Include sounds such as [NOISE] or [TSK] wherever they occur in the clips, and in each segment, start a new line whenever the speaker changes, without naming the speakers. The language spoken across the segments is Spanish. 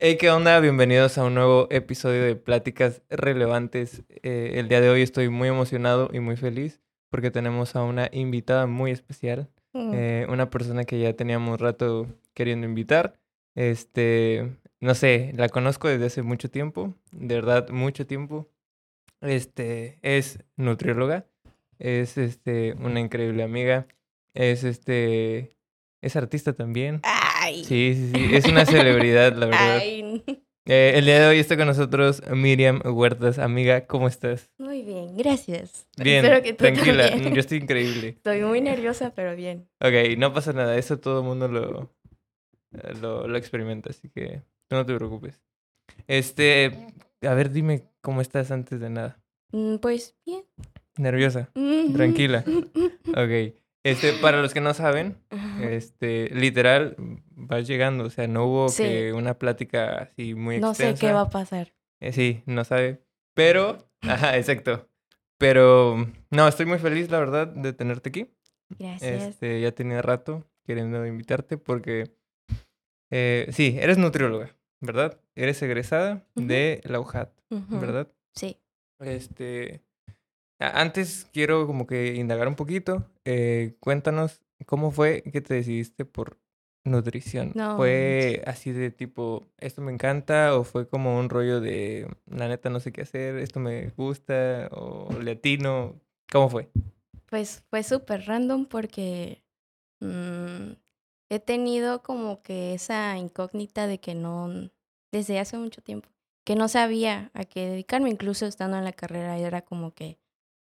Hey, ¿qué onda? Bienvenidos a un nuevo episodio de Pláticas Relevantes. Eh, el día de hoy estoy muy emocionado y muy feliz porque tenemos a una invitada muy especial,
Mm.
eh, una persona que ya teníamos rato queriendo invitar. Este, no sé, la conozco desde hace mucho tiempo, de verdad, mucho tiempo. Este, es nutrióloga, es este, una increíble amiga, es este, es artista también. [LAUGHS]
Ay.
Sí, sí, sí, es una celebridad, la verdad.
Ay.
Eh, el día de hoy está con nosotros Miriam Huertas. Amiga, ¿cómo estás?
Muy bien, gracias.
Bien,
Espero que tú
tranquila.
también.
Yo estoy increíble.
Estoy muy nerviosa, pero bien.
Ok, no pasa nada. Eso todo el mundo lo, eh, lo, lo experimenta, así que tú no te preocupes. Este, a ver, dime cómo estás antes de nada.
Mm, Pues bien.
Nerviosa.
Mm.
Tranquila. Ok. Este, para los que no saben, este, literal, vas llegando. O sea, no hubo
Sí.
que una plática así muy
No sé
extensa.
qué va a pasar.
Eh, sí, no sabe. Pero, [LAUGHS] ajá, exacto. Pero, no, estoy muy feliz, la verdad, de tenerte aquí.
Gracias.
Este, ya tenía rato queriendo invitarte porque, eh, sí, eres nutrióloga, ¿verdad? Eres egresada de la UJAT. ¿verdad?
Sí.
Este, antes quiero como que indagar un poquito. eh, cuéntanos cómo fue que te decidiste por nutrición.
No
¿Fue así de tipo, esto me encanta? ¿O fue como un rollo de, la neta no sé qué hacer, esto me gusta? ¿O latino? ¿Cómo fue?
Pues fue súper random porque mm, he tenido como que esa incógnita de que no, desde hace mucho tiempo, que no sabía a qué dedicarme, incluso estando en la carrera era como que,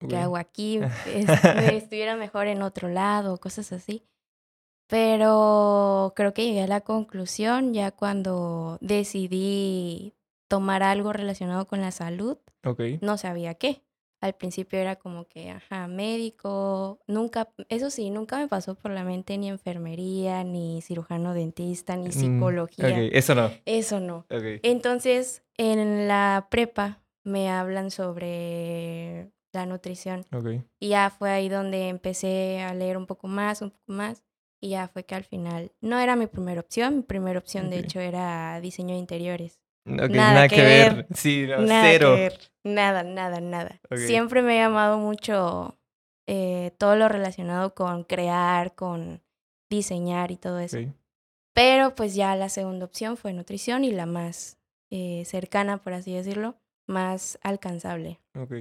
¿qué hago aquí? [LAUGHS] Es- me estuviera mejor en otro lado, cosas así. Pero creo que llegué a la conclusión ya cuando decidí tomar algo relacionado con la salud,
Ok.
no sabía qué. Al principio era como que, ajá, médico, nunca, eso sí, nunca me pasó por la mente ni enfermería, ni cirujano dentista, ni
Mm,
psicología.
Ok, eso no.
Eso no.
Ok.
Entonces, en la prepa me hablan sobre la nutrición
Ok.
y ya fue ahí donde empecé a leer un poco más, un poco más y ya fue que al final no era mi primera opción, mi primera opción de hecho era diseño de interiores. Nada que ver.
Sí, no,
nada
cero.
que ver, nada, nada, nada. Siempre me ha llamado mucho eh, todo lo relacionado con crear, con diseñar y todo eso. Pero pues ya la segunda opción fue nutrición y la más eh, cercana, por así decirlo, más alcanzable.
Ok.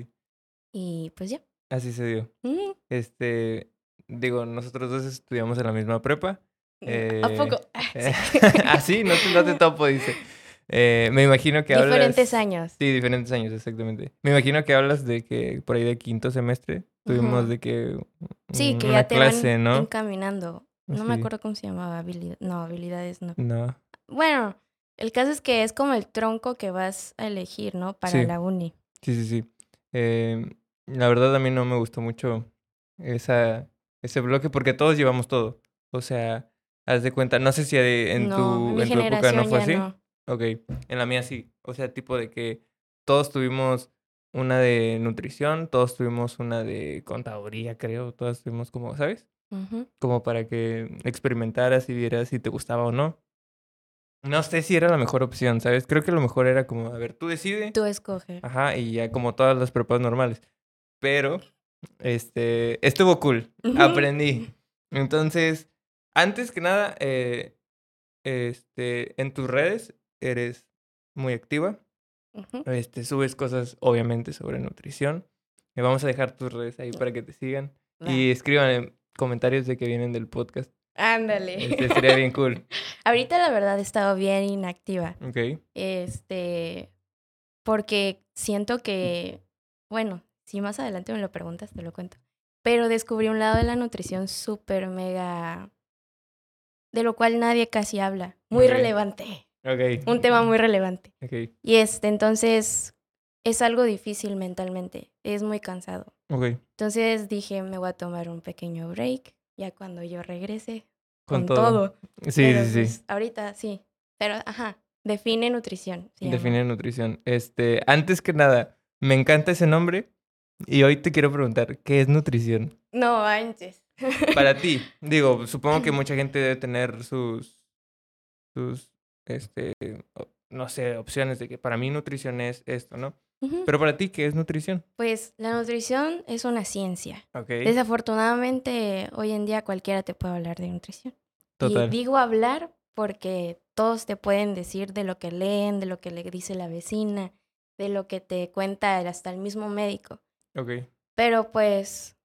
Y pues ya.
Así se dio.
Mm,
Este, digo, nosotros dos estudiamos en la misma prepa.
¿A poco?
Eh, [LAUGHS] [LAUGHS]
Sí.
Así, no te, no te topo, dice. Eh, me imagino que hablas...
Diferentes años.
Sí, diferentes años, exactamente. Me imagino que hablas de que por ahí de quinto semestre tuvimos
Ujú.
de que
Sí, que
una
ya te
clase,
van
¿no?
encaminando. No me acuerdo cómo se llamaba, habilidad. No, habilidades no.
No.
Bueno, el caso es que es como el tronco que vas a elegir, ¿no? Para
Sí.
la uni.
Sí, sí, sí. Eh, la verdad a mí no me gustó mucho esa, ese bloque porque todos llevamos todo. O sea, haz de cuenta, no sé si en
no,
tu, en tu época no fue así.
no.
Ok, en la mía sí. O sea, tipo de que todos tuvimos una de nutrición, todos tuvimos una de contaduría, creo. Todas tuvimos como, ¿sabes? Como para que experimentaras y vieras si te gustaba o no. No sé si era la mejor opción, ¿sabes? Creo que lo mejor era como, a ver, tú decide.
Tú escoges.
Ajá, y ya como todas las prepas normales. Pero, este, estuvo cool. Aprendí. Entonces, antes que nada, eh, este, en tus redes eres muy activa. Este, subes cosas, obviamente, sobre nutrición. Eh, vamos a dejar tus redes ahí para que te sigan. Y escriban en comentarios de que vienen del podcast.
Ándale.
Este, sería bien cool. [LAUGHS]
Ahorita la verdad he estado bien inactiva.
Ok.
Este, porque siento que, bueno, si más adelante me lo preguntas, te lo cuento. Pero descubrí un lado de la nutrición súper mega, de lo cual nadie casi habla. Muy relevante.
Ok.
Un tema muy relevante.
Ok.
Y este, entonces, es algo difícil mentalmente. Es muy cansado.
Ok.
Entonces dije, me voy a tomar un pequeño break. Ya cuando yo regrese,
Con,
con,
todo.
todo.
Sí,
Pero,
sí, sí.
pues, ahorita sí. Pero, ajá, define nutrición.
Define nutrición. Este, antes que nada, me encanta ese nombre. Y hoy te quiero preguntar, ¿qué es nutrición?
No manches. [LAUGHS]
Para ti, digo, supongo que mucha gente debe tener sus, sus, este, no sé, opciones de que para mí nutrición es esto, ¿no? Pero para ti, ¿qué es nutrición?
Pues la nutrición es una ciencia.
Ok,
Desafortunadamente, hoy en día cualquiera te puede hablar de nutrición.
total.
Y digo hablar porque todos te pueden decir de lo que leen, de lo que le dice la vecina, de lo que te cuenta hasta el mismo médico.
Ok,
Pero pues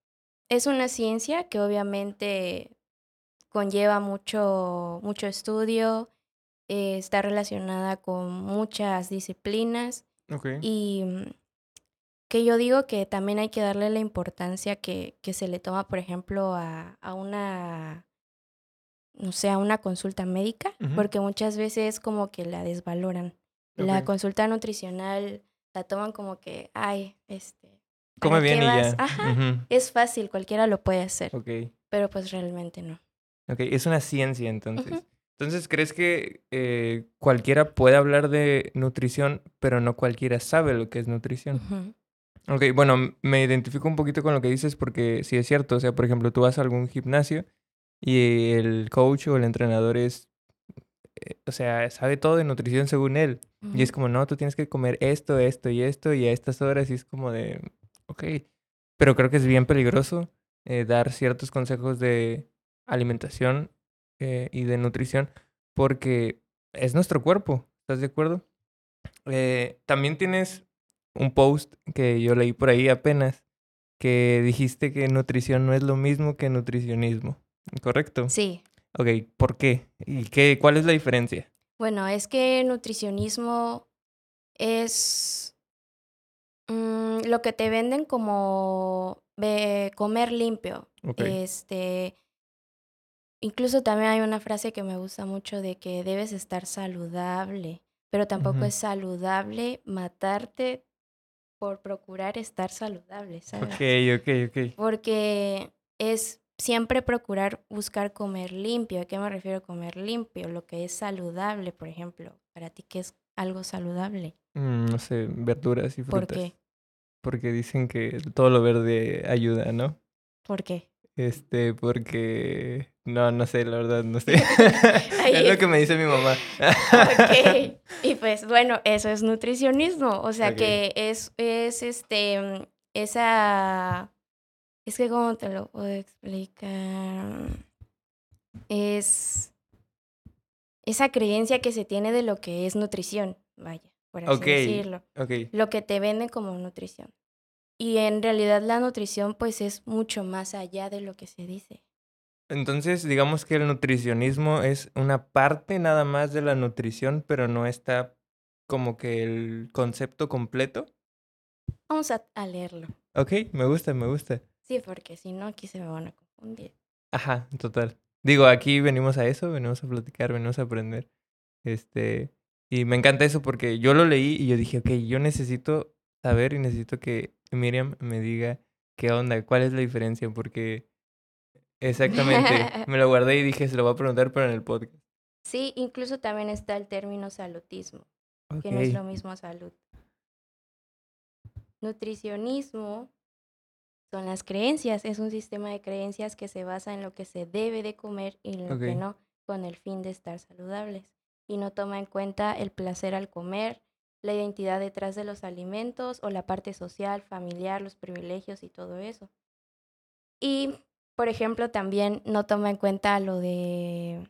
es una ciencia que obviamente conlleva mucho, mucho estudio, eh, está relacionada con muchas disciplinas
ok.
y mm, que yo digo que también hay que darle la importancia que, que se le toma, por ejemplo, a, a una, no sé, a una consulta médica, porque muchas veces como que la desvaloran. La consulta nutricional la toman como que, ay, este...
Come
¿para
bien y
vas?
ya.
Ajá, es fácil, cualquiera lo puede hacer,
Ok,
pero pues realmente no.
ok. Es una ciencia entonces. Entonces, ¿crees que eh, cualquiera puede hablar de nutrición, pero no cualquiera sabe lo que es nutrición?
Ujú.
Ok, bueno, me identifico un poquito con lo que dices porque sí es cierto. O sea, por ejemplo, tú vas a algún gimnasio y el coach o el entrenador es, eh, o sea, sabe todo de nutrición según él. Y es como, no, tú tienes que comer esto, esto y esto y a estas horas. Y es como de, ok. Pero creo que es bien peligroso eh, dar ciertos consejos de alimentación eh, y de nutrición porque es nuestro cuerpo. ¿Estás de acuerdo? Eh, también tienes un post que yo leí por ahí apenas que dijiste que nutrición no es lo mismo que nutricionismo. ¿Correcto?
Sí,
Ok, ¿por qué? ¿Y qué, cuál es la diferencia?
bueno, es que nutricionismo es mm, lo que te venden como comer limpio. Este, incluso también hay una frase que me gusta mucho de que debes estar saludable, pero tampoco es saludable matarte por procurar estar saludable, ¿sabes?
Ok, ok, ok.
Porque es siempre procurar buscar comer limpio. ¿A qué me refiero comer limpio? Lo que es saludable, por ejemplo. Para ti, ¿qué es algo saludable?
Mm, no sé, verduras y frutas.
¿Por qué?
Porque dicen que todo lo verde ayuda, ¿no?
¿Por qué?
Este, porque... No, no sé, la verdad, no sé. [LAUGHS] [LAUGHS] Es lo que me dice mi mamá.
Ok. [LAUGHS] Y pues bueno, eso es nutricionismo. O sea que es, es este, esa... Es que cómo te lo puedo explicar. Es esa creencia que se tiene de lo que es nutrición, vaya, por así decirlo. Lo que te venden como nutrición. Y en realidad la nutrición pues es mucho más allá de lo que se dice.
entonces digamos que el nutricionismo es una parte nada más de la nutrición, pero no está como que el concepto completo.
Vamos a, a leerlo.
Ok, me gusta, me gusta.
Sí, porque si no aquí se me van a confundir.
Ajá, total. Digo, aquí venimos a eso, venimos a platicar, venimos a aprender. Este, y me encanta eso porque yo lo leí y yo dije, ok, yo necesito saber y necesito que Miriam me diga qué onda, cuál es la diferencia, porque exactamente, [LAUGHS] me lo guardé y dije, se lo voy a preguntar, pero en el podcast.
Sí, incluso también está el término salutismo, que no es lo mismo salud. Nutricionismo son las creencias, es un sistema de creencias que se basa en lo que se debe de comer y lo que no, con el fin de estar saludables. Y no toma en cuenta el placer al comer, la identidad detrás de los alimentos o la parte social, familiar, los privilegios y todo eso. Y, por ejemplo, también no toma en cuenta lo de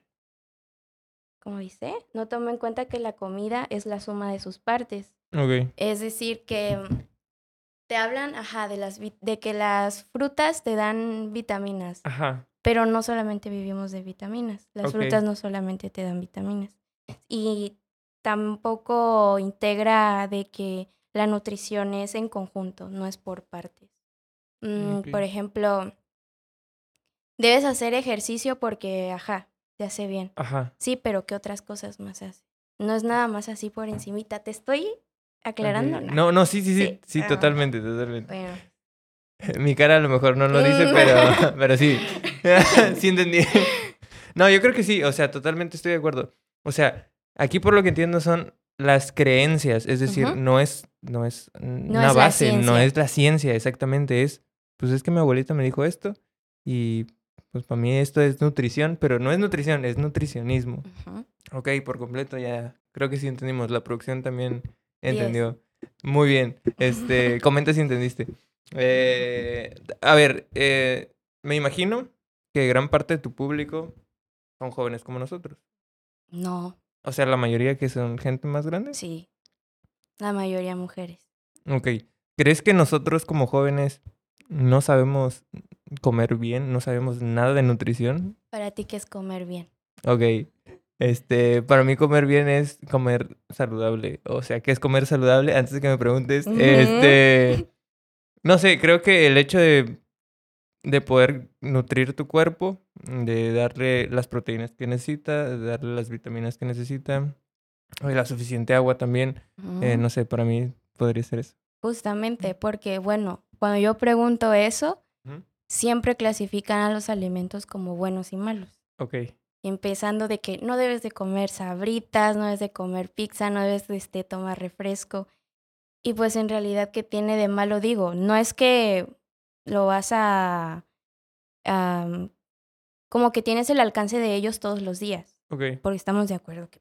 ¿cómo dice? No toma en cuenta que la comida es la suma de sus partes.
ok,
Es decir, que te hablan, ajá, de, las, de que las frutas te dan vitaminas,
ajá,
pero no solamente vivimos de vitaminas. Las frutas no solamente te dan vitaminas. Y tampoco integra de que la nutrición es en conjunto, no es por partes. Mm. Por ejemplo, debes hacer ejercicio porque, ajá, te hace bien.
ajá.
Sí, pero ¿qué otras cosas más hace? No es nada más así por encimita. ¿Te estoy aclarando? No.
No, no, sí, sí, sí,
Sí,
sí,
ah.
totalmente, totalmente.
Bueno. [LAUGHS]
Mi cara a lo mejor no lo dice,
Mm.
pero, [LAUGHS] pero sí. [LAUGHS] sí entendí. No, yo creo que sí, o sea, totalmente estoy de acuerdo. O sea, aquí por lo que entiendo son las creencias, es decir, no es, no es una
es
base, no es la ciencia, exactamente, es, pues es que mi abuelita me dijo esto y pues para mí esto es nutrición, pero no es nutrición, es nutricionismo.
Ujú.
Ok, por completo ya Creo que sí entendimos. La producción también entendió. Muy bien. Este, [LAUGHS] comenta si entendiste. Eh, a ver, eh, me imagino que gran parte de tu público son jóvenes como nosotros.
No.
O sea, la mayoría que son gente más grande.
Sí. La mayoría mujeres.
Ok. ¿Crees que nosotros como jóvenes no sabemos comer bien? ¿No sabemos nada de nutrición?
Para ti, ¿qué es comer bien?
Ok. Este, para mí comer bien es comer saludable. O sea, ¿qué es comer saludable? Antes de que me preguntes, este, no sé, creo que el hecho de, de poder nutrir tu cuerpo, de darle las proteínas que necesita, de darle las vitaminas que necesita, y la suficiente agua también, eh, no sé, para mí podría ser eso.
Justamente, porque bueno, cuando yo pregunto eso, siempre clasifican a los alimentos como buenos y malos.
Ok
empezando de que no debes de comer sabritas, no debes de comer pizza, no debes de este, tomar refresco. Y pues en realidad, ¿qué tiene de malo? Digo, no es que lo vas a... como que tienes el alcance de ellos todos los días.
Ok.
Porque estamos de acuerdo que...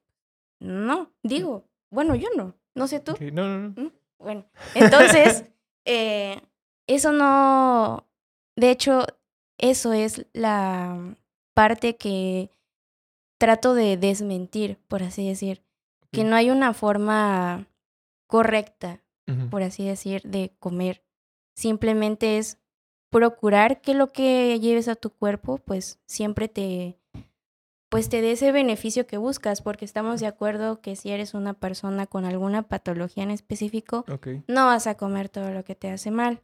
No, digo, bueno, yo no, no sé tú.
No, no, no.
¿Mm? Bueno, entonces, [LAUGHS] eh, eso no... De hecho, eso es la parte que trato de desmentir, por así decir, que no hay una forma correcta, por así decir, de comer. Simplemente es procurar que lo que lleves a tu cuerpo, pues siempre te, pues te dé ese beneficio que buscas, porque estamos de acuerdo que si eres una persona con alguna patología en específico, no vas a comer todo lo que te hace mal.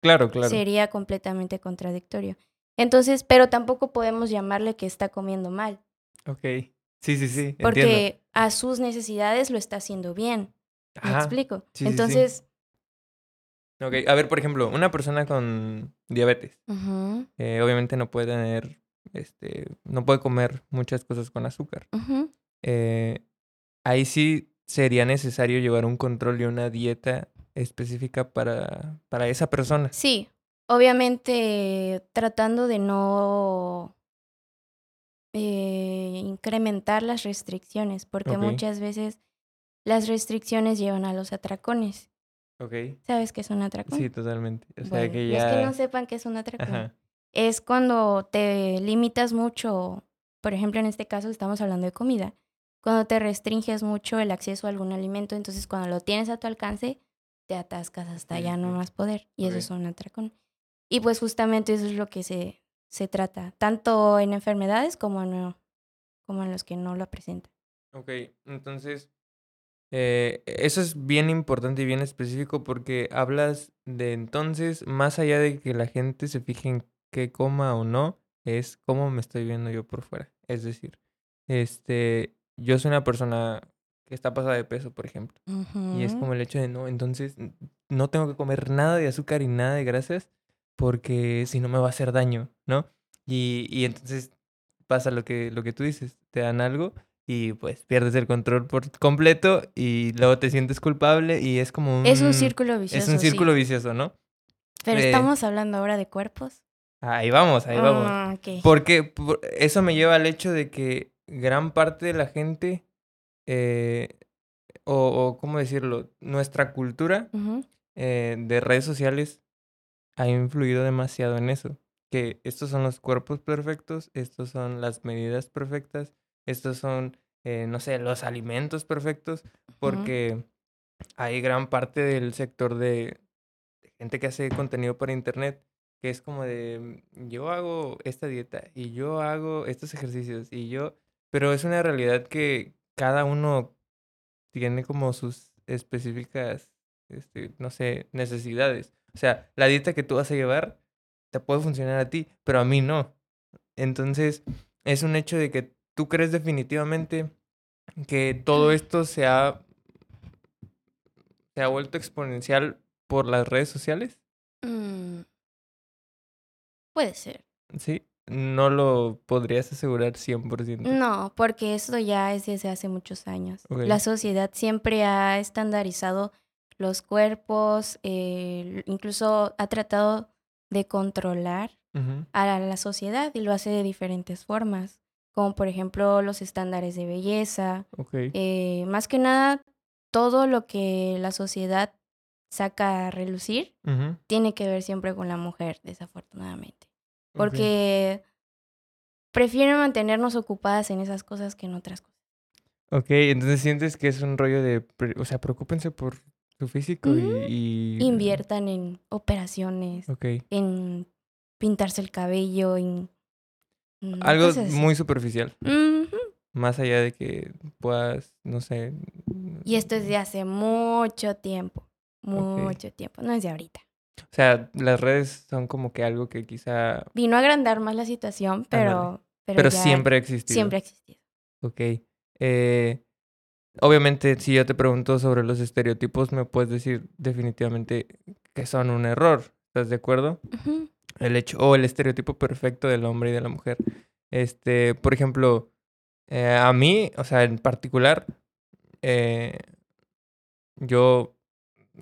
Claro, claro.
Sería completamente contradictorio. Entonces, pero tampoco podemos llamarle que está comiendo mal.
Ok. Sí, sí, sí.
Porque a sus necesidades lo está haciendo bien. ¿Me explico? Entonces.
Ok, a ver, por ejemplo, una persona con diabetes, eh, obviamente no puede tener, este, no puede comer muchas cosas con azúcar. Eh, ahí sí sería necesario llevar un control y una dieta específica para, para esa persona.
Sí, obviamente tratando de no eh, incrementar las restricciones, porque muchas veces las restricciones llevan a los atracones. ¿Sabes qué es un atracón?
Sí, totalmente.
O sea, que ya... que no sepan qué es un atracón. Es cuando te limitas mucho, por ejemplo, en este caso estamos hablando de comida, cuando te restringes mucho el acceso a algún alimento, entonces cuando lo tienes a tu alcance, te atascas hasta ya no más poder. Y eso es un atracón. Y pues justamente eso es lo que se, se trata, tanto en enfermedades como en, como en los que no lo presentan.
Ok, entonces, eh, eso es bien importante y bien específico porque hablas de entonces, más allá de que la gente se fije en qué coma o no, es cómo me estoy viendo yo por fuera. Es decir, este, yo soy una persona que está pasada de peso, por ejemplo. Y es como el hecho de no, entonces no tengo que comer nada de azúcar y nada de grasas porque si no me va a hacer daño, ¿no? Y, y entonces pasa lo que, lo que tú dices, te dan algo y pues pierdes el control por completo y luego te sientes culpable y es como un...
Es un círculo vicioso.
Es un círculo vicioso, ¿no?
Pero eh, estamos hablando ahora de cuerpos.
Ahí vamos, ahí vamos. Ah, porque eso me lleva al hecho de que gran parte de la gente, eh, o, o, ¿cómo decirlo? Nuestra cultura eh, de redes sociales ha influido demasiado en eso. Que estos son los cuerpos perfectos, estos son las medidas perfectas, estos son, eh, no sé, los alimentos perfectos, porque hay gran parte del sector de, gente que hace contenido para internet que es como de, mm, yo hago esta dieta y yo hago estos ejercicios y yo, pero es una realidad que cada uno tiene como sus específicas, este, no sé, necesidades. O sea, la dieta que tú vas a llevar te puede funcionar a ti, pero a mí no. Entonces, es un hecho de que tú crees definitivamente que todo esto se ha, se ha vuelto exponencial por las redes sociales.
Mm. Puede ser.
Sí, no lo podrías asegurar 100%.
No, porque eso ya es desde hace muchos años. La sociedad siempre ha estandarizado los cuerpos, eh, incluso ha tratado de controlar a la sociedad y lo hace de diferentes formas, como por ejemplo los estándares de belleza, eh, más que nada todo lo que la sociedad saca a relucir tiene que ver siempre con la mujer, desafortunadamente. Porque prefieren mantenernos ocupadas en esas cosas que en otras cosas.
Ok, entonces sientes que es un rollo de, o sea, preocúpense por su físico y,
Ujú.
y-
Inviertan en operaciones,
Ok.
en pintarse el cabello, en mm,
Algo muy superficial, más allá de que puedas, no sé.
Y esto es de hace mucho tiempo, mucho tiempo, no es de ahorita.
O sea, las redes son como que algo que quizá,
Vino a agrandar más la situación, pero, pero,
pero
ya
siempre ha existido.
siempre ha existido.
Ok. Eh, obviamente, si yo te pregunto sobre los estereotipos, me puedes decir definitivamente que son un error. ¿Estás de acuerdo? El hecho, o el estereotipo perfecto del hombre y de la mujer. Este, por ejemplo, eh, a mí, o sea, en particular, eh, yo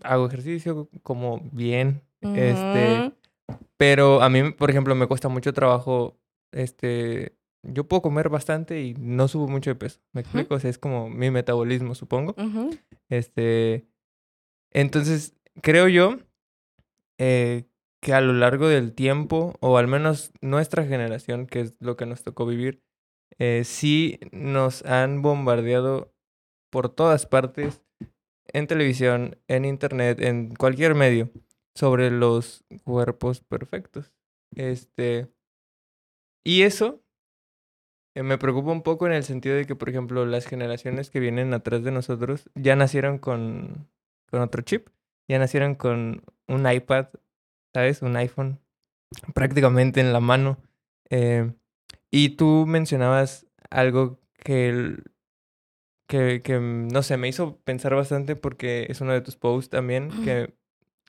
hago ejercicio como bien, este, pero a mí, por ejemplo, me cuesta mucho trabajo, este, yo puedo comer bastante y no subo mucho de peso. ¿Me explico? O sea, es como mi metabolismo, supongo. Este, entonces, creo yo eh, que a lo largo del tiempo, o al menos nuestra generación, que es lo que nos tocó vivir, eh, sí nos han bombardeado por todas partes, en televisión, en internet, en cualquier medio, sobre los cuerpos perfectos. Este, y eso me preocupa un poco en el sentido de que, por ejemplo, las generaciones que vienen atrás de nosotros ya nacieron con, con otro chip, ya nacieron con un iPad, ¿sabes? Un iPhone prácticamente en la mano. Eh, y tú mencionabas algo que, que, que, mm, no sé, me hizo pensar bastante porque es uno de tus posts también, que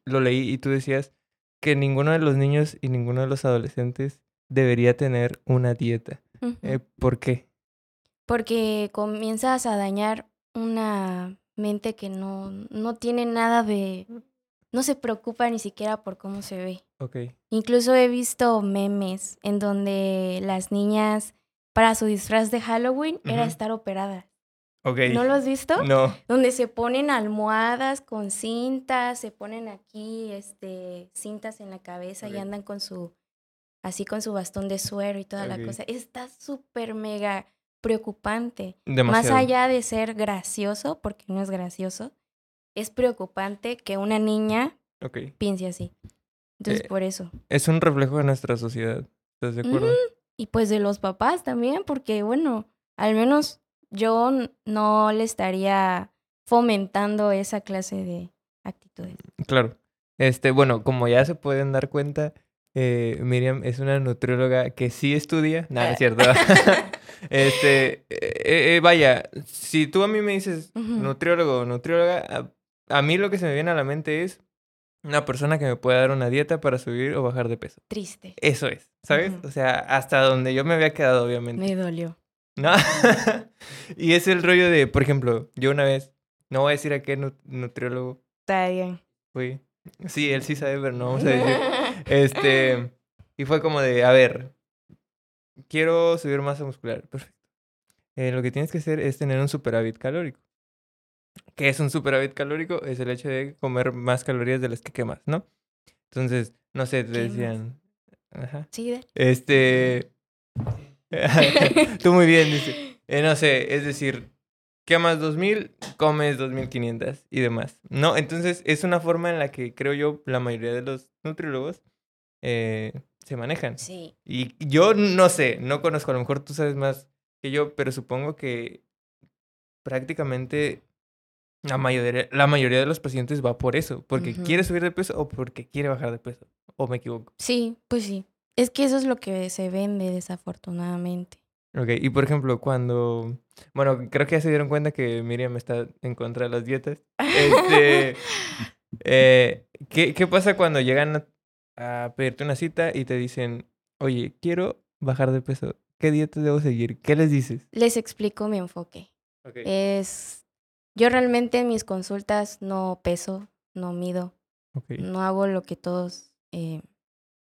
lo leí y tú decías que ninguno de los niños y ninguno de los adolescentes debería tener una dieta. Eh, ¿Por qué?
Porque comienzas a dañar una mente que no, no tiene nada de... No se preocupa ni siquiera por cómo se ve.
Ok.
Incluso he visto memes en donde las niñas, para su disfraz de Halloween, era estar operadas.
Ok.
¿No lo has visto?
No.
Donde se ponen almohadas con cintas, se ponen aquí este, cintas en la cabeza y andan con su, así con su bastón de suero y toda la cosa. Está súper mega preocupante.
Demasiado.
Más allá de ser gracioso, porque no es gracioso, es preocupante que una niña piense así. Entonces,
Eh,
por eso.
Es un reflejo de nuestra sociedad. ¿Estás de acuerdo?
Y pues de los papás también, porque bueno, al menos yo no le estaría fomentando esa clase de actitudes.
Claro. Este, bueno, como ya se pueden dar cuenta, eh, Miriam es una nutrióloga que sí estudia. Nada, es cierto. [LAUGHS] [LAUGHS] este, eh, eh, vaya, si tú a mí me dices nutriólogo o nutrióloga, a, a mí lo que se me viene a la mente es una persona que me pueda dar una dieta para subir o bajar de peso.
Triste.
Eso es, ¿sabes? O sea, hasta donde yo me había quedado, obviamente.
Me dolió.
No. [LAUGHS] y es el rollo de, por ejemplo, yo una vez, no voy a decir a qué nu- nutriólogo
Está bien.
fui. Sí, él sí sabe, pero no vamos a decir. Este, y fue como de, a ver, quiero subir masa muscular. Perfecto. Eh, lo que tienes que hacer es tener un superávit calórico. ¿Qué es un superávit calórico? Es el hecho de comer más calorías de las que quemas, ¿no? Entonces, no sé, te decían. Ajá.
Sí,
Este. [LAUGHS] Tú muy bien, dice. Eh, no sé, es decir, quemas 2000, comes 2500 y demás. No, entonces es una forma en la que creo yo la mayoría de los nutriólogos eh, se manejan.
sí.
Y yo no sé, no conozco, a lo mejor tú sabes más que yo, pero supongo que prácticamente la mayoría, la mayoría de los pacientes va por eso, porque quiere subir de peso o porque quiere bajar de peso. ¿O me equivoco?
Sí, pues sí. Es que eso es lo que se vende desafortunadamente.
Ok, y por ejemplo, cuando... Bueno, creo que ya se dieron cuenta que Miriam está en contra de las dietas. Este, [LAUGHS] eh, ¿qué, ¿Qué pasa cuando llegan a, pedirte una cita y te dicen, oye, quiero bajar de peso? ¿Qué dieta debo seguir? ¿Qué les dices?
Les explico mi enfoque. Es, yo realmente en mis consultas no peso, no mido, no hago lo que todos, eh,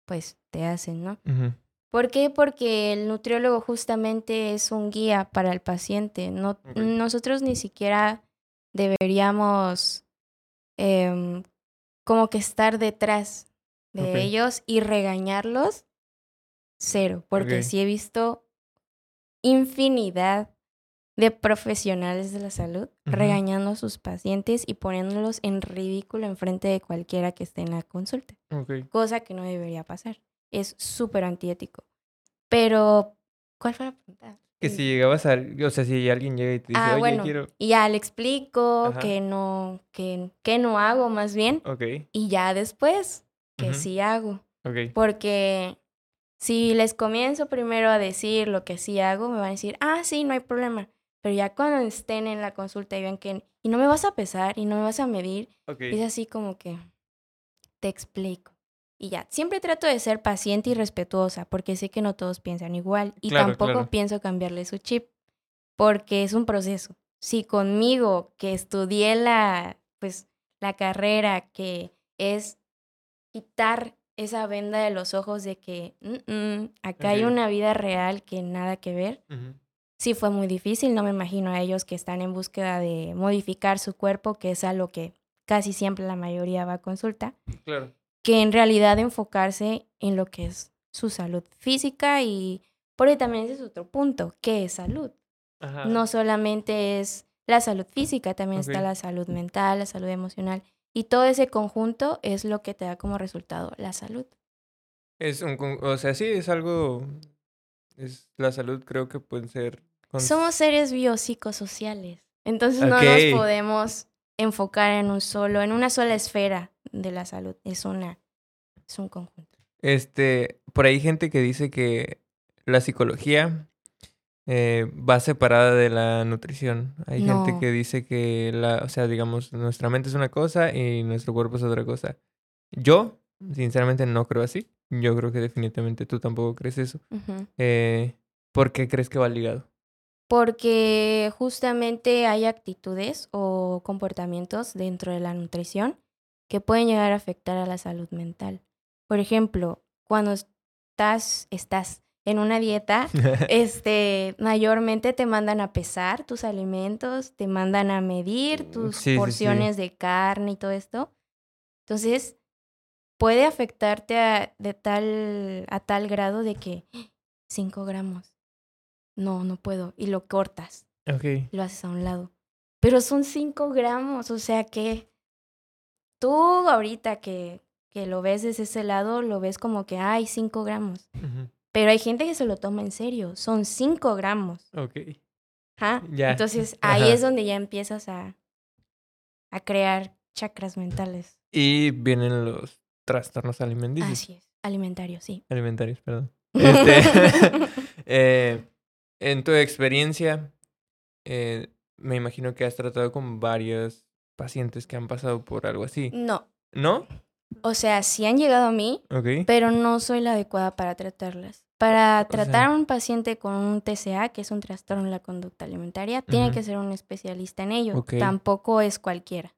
pues, te hacen, ¿no?
Ujú,
¿Por qué? Porque el nutriólogo justamente es un guía para el paciente. No. Nosotros ni siquiera deberíamos em, como que estar detrás de ellos y regañarlos. Cero, porque
Ok.
sí he visto infinidad de profesionales de la salud regañando a sus pacientes y poniéndolos en ridículo enfrente de cualquiera que esté en la consulta
Ok.
cosa que no debería pasar. Es súper antiético. Pero, ¿cuál fue la pregunta?
Que si llegabas a... O sea, si alguien llega y te dice,
Ah,
oye,
bueno,
quiero...
y ya le explico
Ajá.
que no, que, que no hago más bien,
Ok.
y ya después que sí hago. Porque si les comienzo primero a decir lo que sí hago, me van a decir, ah, sí, no hay problema. Pero ya cuando estén en la consulta y vean que, y no me vas a pesar, y no me vas a medir. Es así como que te explico. Y ya, siempre trato de ser paciente y respetuosa porque sé que no todos piensan igual y
Claro,
tampoco
claro.
pienso cambiarle su chip porque es un proceso. Si conmigo que estudié la pues la carrera que es quitar esa venda de los ojos de que "Mm, mm, acá hay una vida real que nada que ver,
Ujú.
sí fue muy difícil. No me imagino a ellos que están en búsqueda de modificar su cuerpo, que es a lo que casi siempre la mayoría va a consulta,
Claro.
que en realidad enfocarse en lo que es su salud física y porque también ese es otro punto, ¿qué es salud?
Ajá.
No solamente es la salud física, también está la salud mental, la salud emocional y todo ese conjunto es lo que te da como resultado la salud.
Es un... O sea, sí, es algo... Es... La salud creo que puede ser... con-
Somos seres biopsicosociales, entonces no nos podemos enfocar en un solo, en una sola esfera de la salud, es una es un conjunto.
Este... Por ahí hay gente que dice que la psicología eh, va separada de la nutrición. Hay gente que dice que la... O sea, digamos, nuestra mente es una cosa y nuestro cuerpo es otra cosa. Yo, sinceramente, no creo así. Yo creo que definitivamente tú tampoco crees eso. Eh, ¿Por qué crees que va ligado?
Porque justamente hay actitudes o comportamientos dentro de la nutrición que pueden llegar a afectar a la salud mental. Por ejemplo, cuando estás, estás en una dieta, [LAUGHS] este, mayormente te mandan a pesar tus alimentos, te mandan a medir tus
Sí, sí, sí.
porciones de carne y todo esto. Entonces, puede afectarte a, de tal, a tal grado de que 5 gramos. No, no puedo. Y lo cortas,
ok.
lo haces a un lado. Pero son 5 gramos, o sea que tú ahorita que, que lo ves desde ese lado, lo ves como que hay 5 gramos.
Ujú.
Pero hay gente que se lo toma en serio, son 5 gramos.
Ok. Ya.
Entonces [LAUGHS] ahí
Ajá.
es donde ya empiezas a, a crear chakras mentales.
Y vienen los trastornos alimenticios.
Así es, alimentario, sí.
Alimentarios, perdón. [LAUGHS] Este, [LAUGHS] eh, en tu experiencia, eh, me imagino que has tratado con varios pacientes que han pasado por algo así.
no,
¿No?
o sea, sí han llegado a mí,
Ok.
pero no soy la adecuada para tratarlas. Para
O
tratar
sea-
a un paciente con un TCA, que es un trastorno de la conducta alimentaria, tiene que ser un especialista en ello. Tampoco es cualquiera.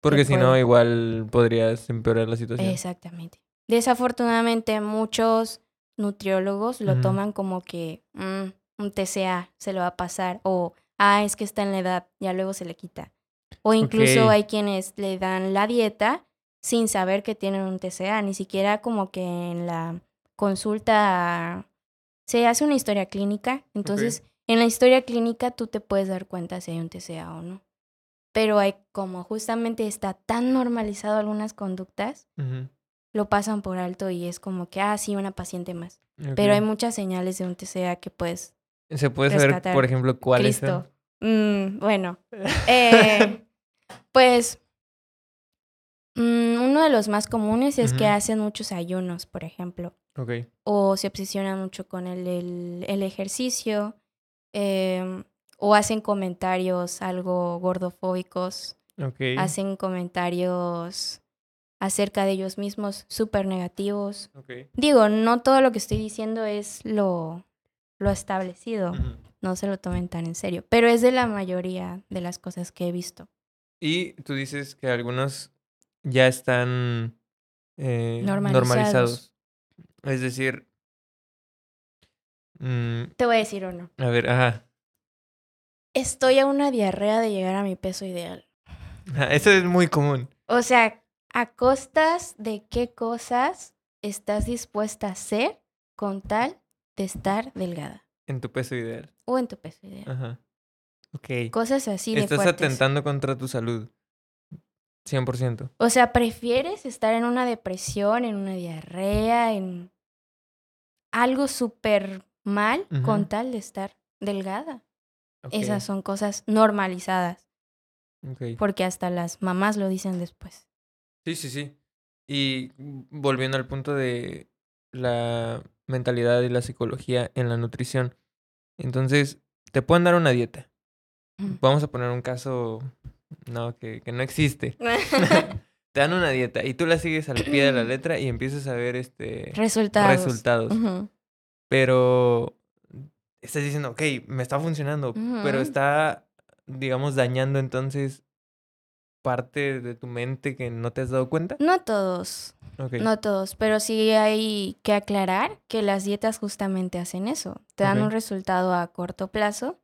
Porque si no, igual podrías empeorar la situación.
Exactamente. Desafortunadamente, muchos nutriólogos lo toman como que "Mm, un TCA se lo va a pasar o, ah, es que está en la edad, ya luego se le quita. O incluso hay quienes le dan la dieta sin saber que tienen un TCA, ni siquiera como que en la consulta se hace una historia clínica, entonces en la historia clínica tú te puedes dar cuenta si hay un TCA o no. Pero hay como justamente está tan normalizado algunas conductas, lo pasan por alto y es como que, ah, sí, una paciente más. Pero hay muchas señales de un TCA que puedes,
¿Se puede saber, por ejemplo, cuáles son?
Mm, bueno, [LAUGHS] eh, pues mm, uno de los más comunes es que hacen muchos ayunos, por ejemplo, O se obsesionan mucho con el, el- el ejercicio, em, o hacen comentarios algo gordofóbicos,
Ok.
hacen comentarios acerca de ellos mismos súper negativos.
Ok.
Digo, no todo lo que estoy diciendo es lo, lo establecido, no se lo tomen tan en serio, pero es de la mayoría de las cosas que he visto.
Y tú dices que algunos ya están eh,
Normalizados.
normalizados. Es decir, Mm,
Te voy a decir uno.
a ver, ajá.
Estoy a una diarrea de llegar a mi peso ideal.
Ajá, Eso es muy común.
O sea, ¿a costas de qué cosas estás dispuesta a hacer con tal de estar delgada?
En tu peso ideal.
O en tu peso ideal.
Ajá. Ok.
Cosas así de
Estás
fuertes.
atentando contra tu salud. 100%.
O sea, ¿prefieres estar en una depresión, en una diarrea, en algo súper mal con tal de estar delgada? Esas son cosas normalizadas, porque hasta las mamás lo dicen después.
Sí, sí, sí. Y volviendo al punto de la mentalidad y la psicología en la nutrición. Entonces, te pueden dar una dieta. Vamos a poner un caso, no, que, que no existe. [LAUGHS] [LAUGHS] te dan una dieta y tú la sigues al pie de la letra y empiezas a ver este
Resultados.
resultados. Pero estás diciendo, ok, me está funcionando, pero está, digamos, dañando entonces parte de tu mente que no te has dado cuenta.
No todos, no todos, pero sí hay que aclarar que las dietas justamente hacen eso. Te dan un resultado a corto plazo,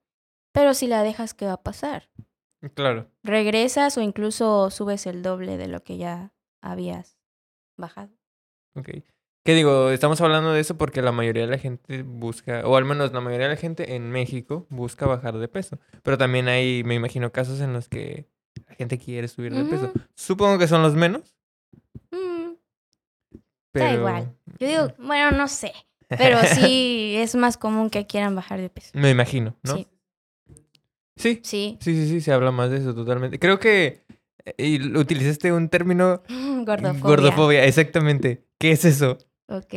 pero si la dejas, ¿qué va a pasar?
Claro.
Regresas o incluso subes el doble de lo que ya habías bajado.
Ok. ¿Qué digo? Estamos hablando de eso porque la mayoría de la gente busca, o al menos la mayoría de la gente en México busca bajar de peso. Pero también hay, me imagino, casos en los que la gente quiere subir de peso.
Ujú.
Supongo que son los menos,
Mm,
pero...
igual. Yo digo, bueno, no sé, pero sí es más común que quieran bajar de peso. [LAUGHS]
Me imagino, ¿no?
Sí,
Sí,
sí.
sí, sí, sí, se habla más de eso totalmente. Creo que eh, y utilizaste un término [LAUGHS]
Gordofobia.
gordofobia, exactamente. ¿Qué es eso?
Ok.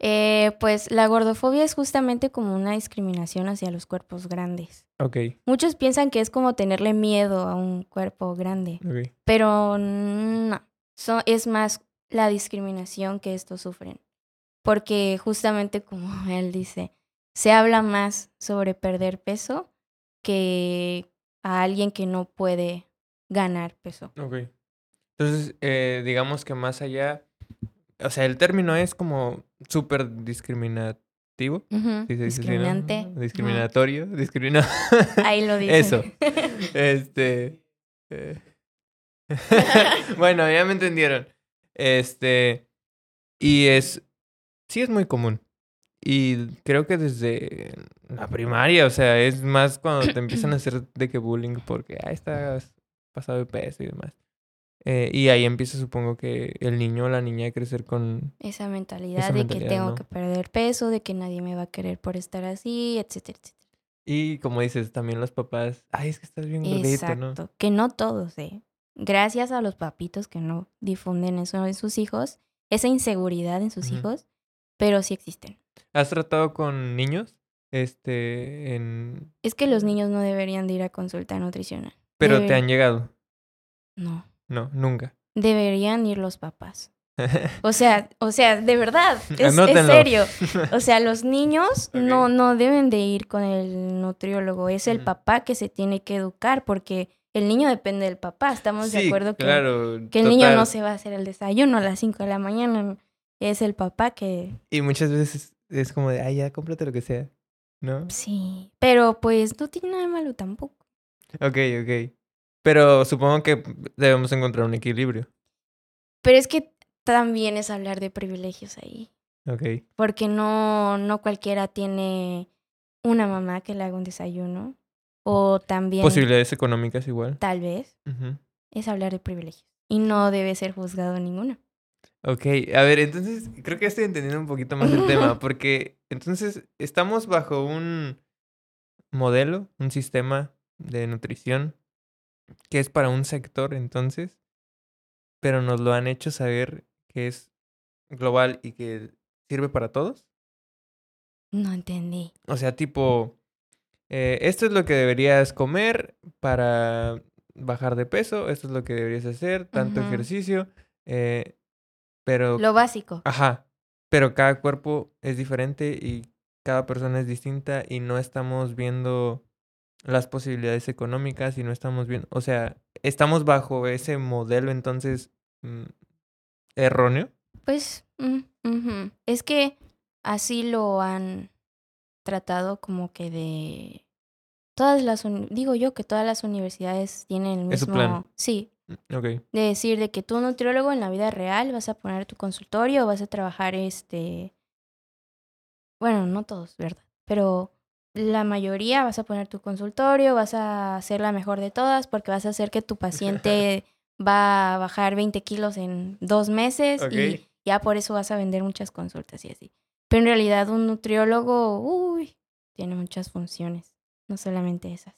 Eh, pues la gordofobia es justamente como una discriminación hacia los cuerpos grandes.
Ok,
Muchos piensan que es como tenerle miedo a un cuerpo grande,
ok.
pero no. So- es más la discriminación que estos sufren. Porque justamente como [LAUGHS] él dice, se habla más sobre perder peso que a alguien que no puede ganar peso.
Ok. Entonces, eh, digamos que más allá, o sea, el término es como súper discriminativo.
Ujú,
¿sí se dice así, no?
Discriminante. Ujú.
Discriminatorio, discrimina.
Ahí lo [LAUGHS] dice.
Eso. [LAUGHS] Este. eh, [LAUGHS] bueno, ya me entendieron. Este. Y es. Sí, es muy común. Y creo que desde la primaria, o sea, es más cuando te empiezan a hacer de que bullying porque, ah, estás pasado de peso y demás. Eh, y ahí empieza, supongo que el niño o la niña a crecer con.
Esa mentalidad
Esa
de
mentalidad,
que tengo
¿no?
que perder peso, de que nadie me va a querer por estar así, etcétera, etcétera.
Y como dices, también los papás, ay, es que estás bien gordito, ¿no?
Exacto. Que no todos, ¿eh? Gracias a los papitos que no difunden eso en sus hijos, esa inseguridad en sus hijos, pero sí existen.
¿Has tratado con niños? Este, en...
Es que los niños no deberían de ir a consulta nutricional.
Pero te han llegado.
No,
No, nunca.
deberían ir los papás. O sea, o sea, de verdad, [LAUGHS] es, serio. [LAUGHS] O sea, los niños no, no deben de ir con el nutriólogo. Es el papá que se tiene que educar porque el niño depende del papá. Estamos de acuerdo que,
claro,
que el niño no se va a hacer el desayuno a las 5 de la mañana. Es el papá que...
Y muchas veces es como de, ay, ya, cómprate lo que sea. ¿No?
Sí, pero pues no tiene nada de malo tampoco.
Ok, ok. Pero supongo que debemos encontrar un equilibrio.
Pero es que también es hablar de privilegios ahí.
Ok.
Porque no, no cualquiera tiene una mamá que le haga un desayuno. O también,
Posibilidades económicas igual.
tal vez, es hablar de privilegios. Y no debe ser juzgado ninguno.
Ok, a ver, entonces creo que estoy entendiendo un poquito más el tema, [LAUGHS] porque entonces estamos bajo un modelo, un sistema de nutrición que es para un sector entonces, pero nos lo han hecho saber que es global y que sirve para todos.
No entendí.
O sea, tipo, eh, esto es lo que deberías comer para bajar de peso, esto es lo que deberías hacer, tanto ejercicio, eh, pero
Lo básico.
Ajá, pero cada cuerpo es diferente y cada persona es distinta y no estamos viendo las posibilidades económicas y no estamos viendo, o sea, estamos bajo ese modelo entonces mm, erróneo.
Pues, mm, es que así lo han tratado como que de todas las digo yo que todas las universidades tienen el mismo
plan.
sí De decir de que tú nutriólogo en la vida real vas a poner tu consultorio vas a trabajar este bueno no todos verdad pero la mayoría vas a poner tu consultorio vas a ser la mejor de todas porque vas a hacer que tu paciente [LAUGHS] va a bajar 20 kilos en dos meses y ya por eso vas a vender muchas consultas y así. Pero en realidad un nutriólogo uy tiene muchas funciones no solamente esas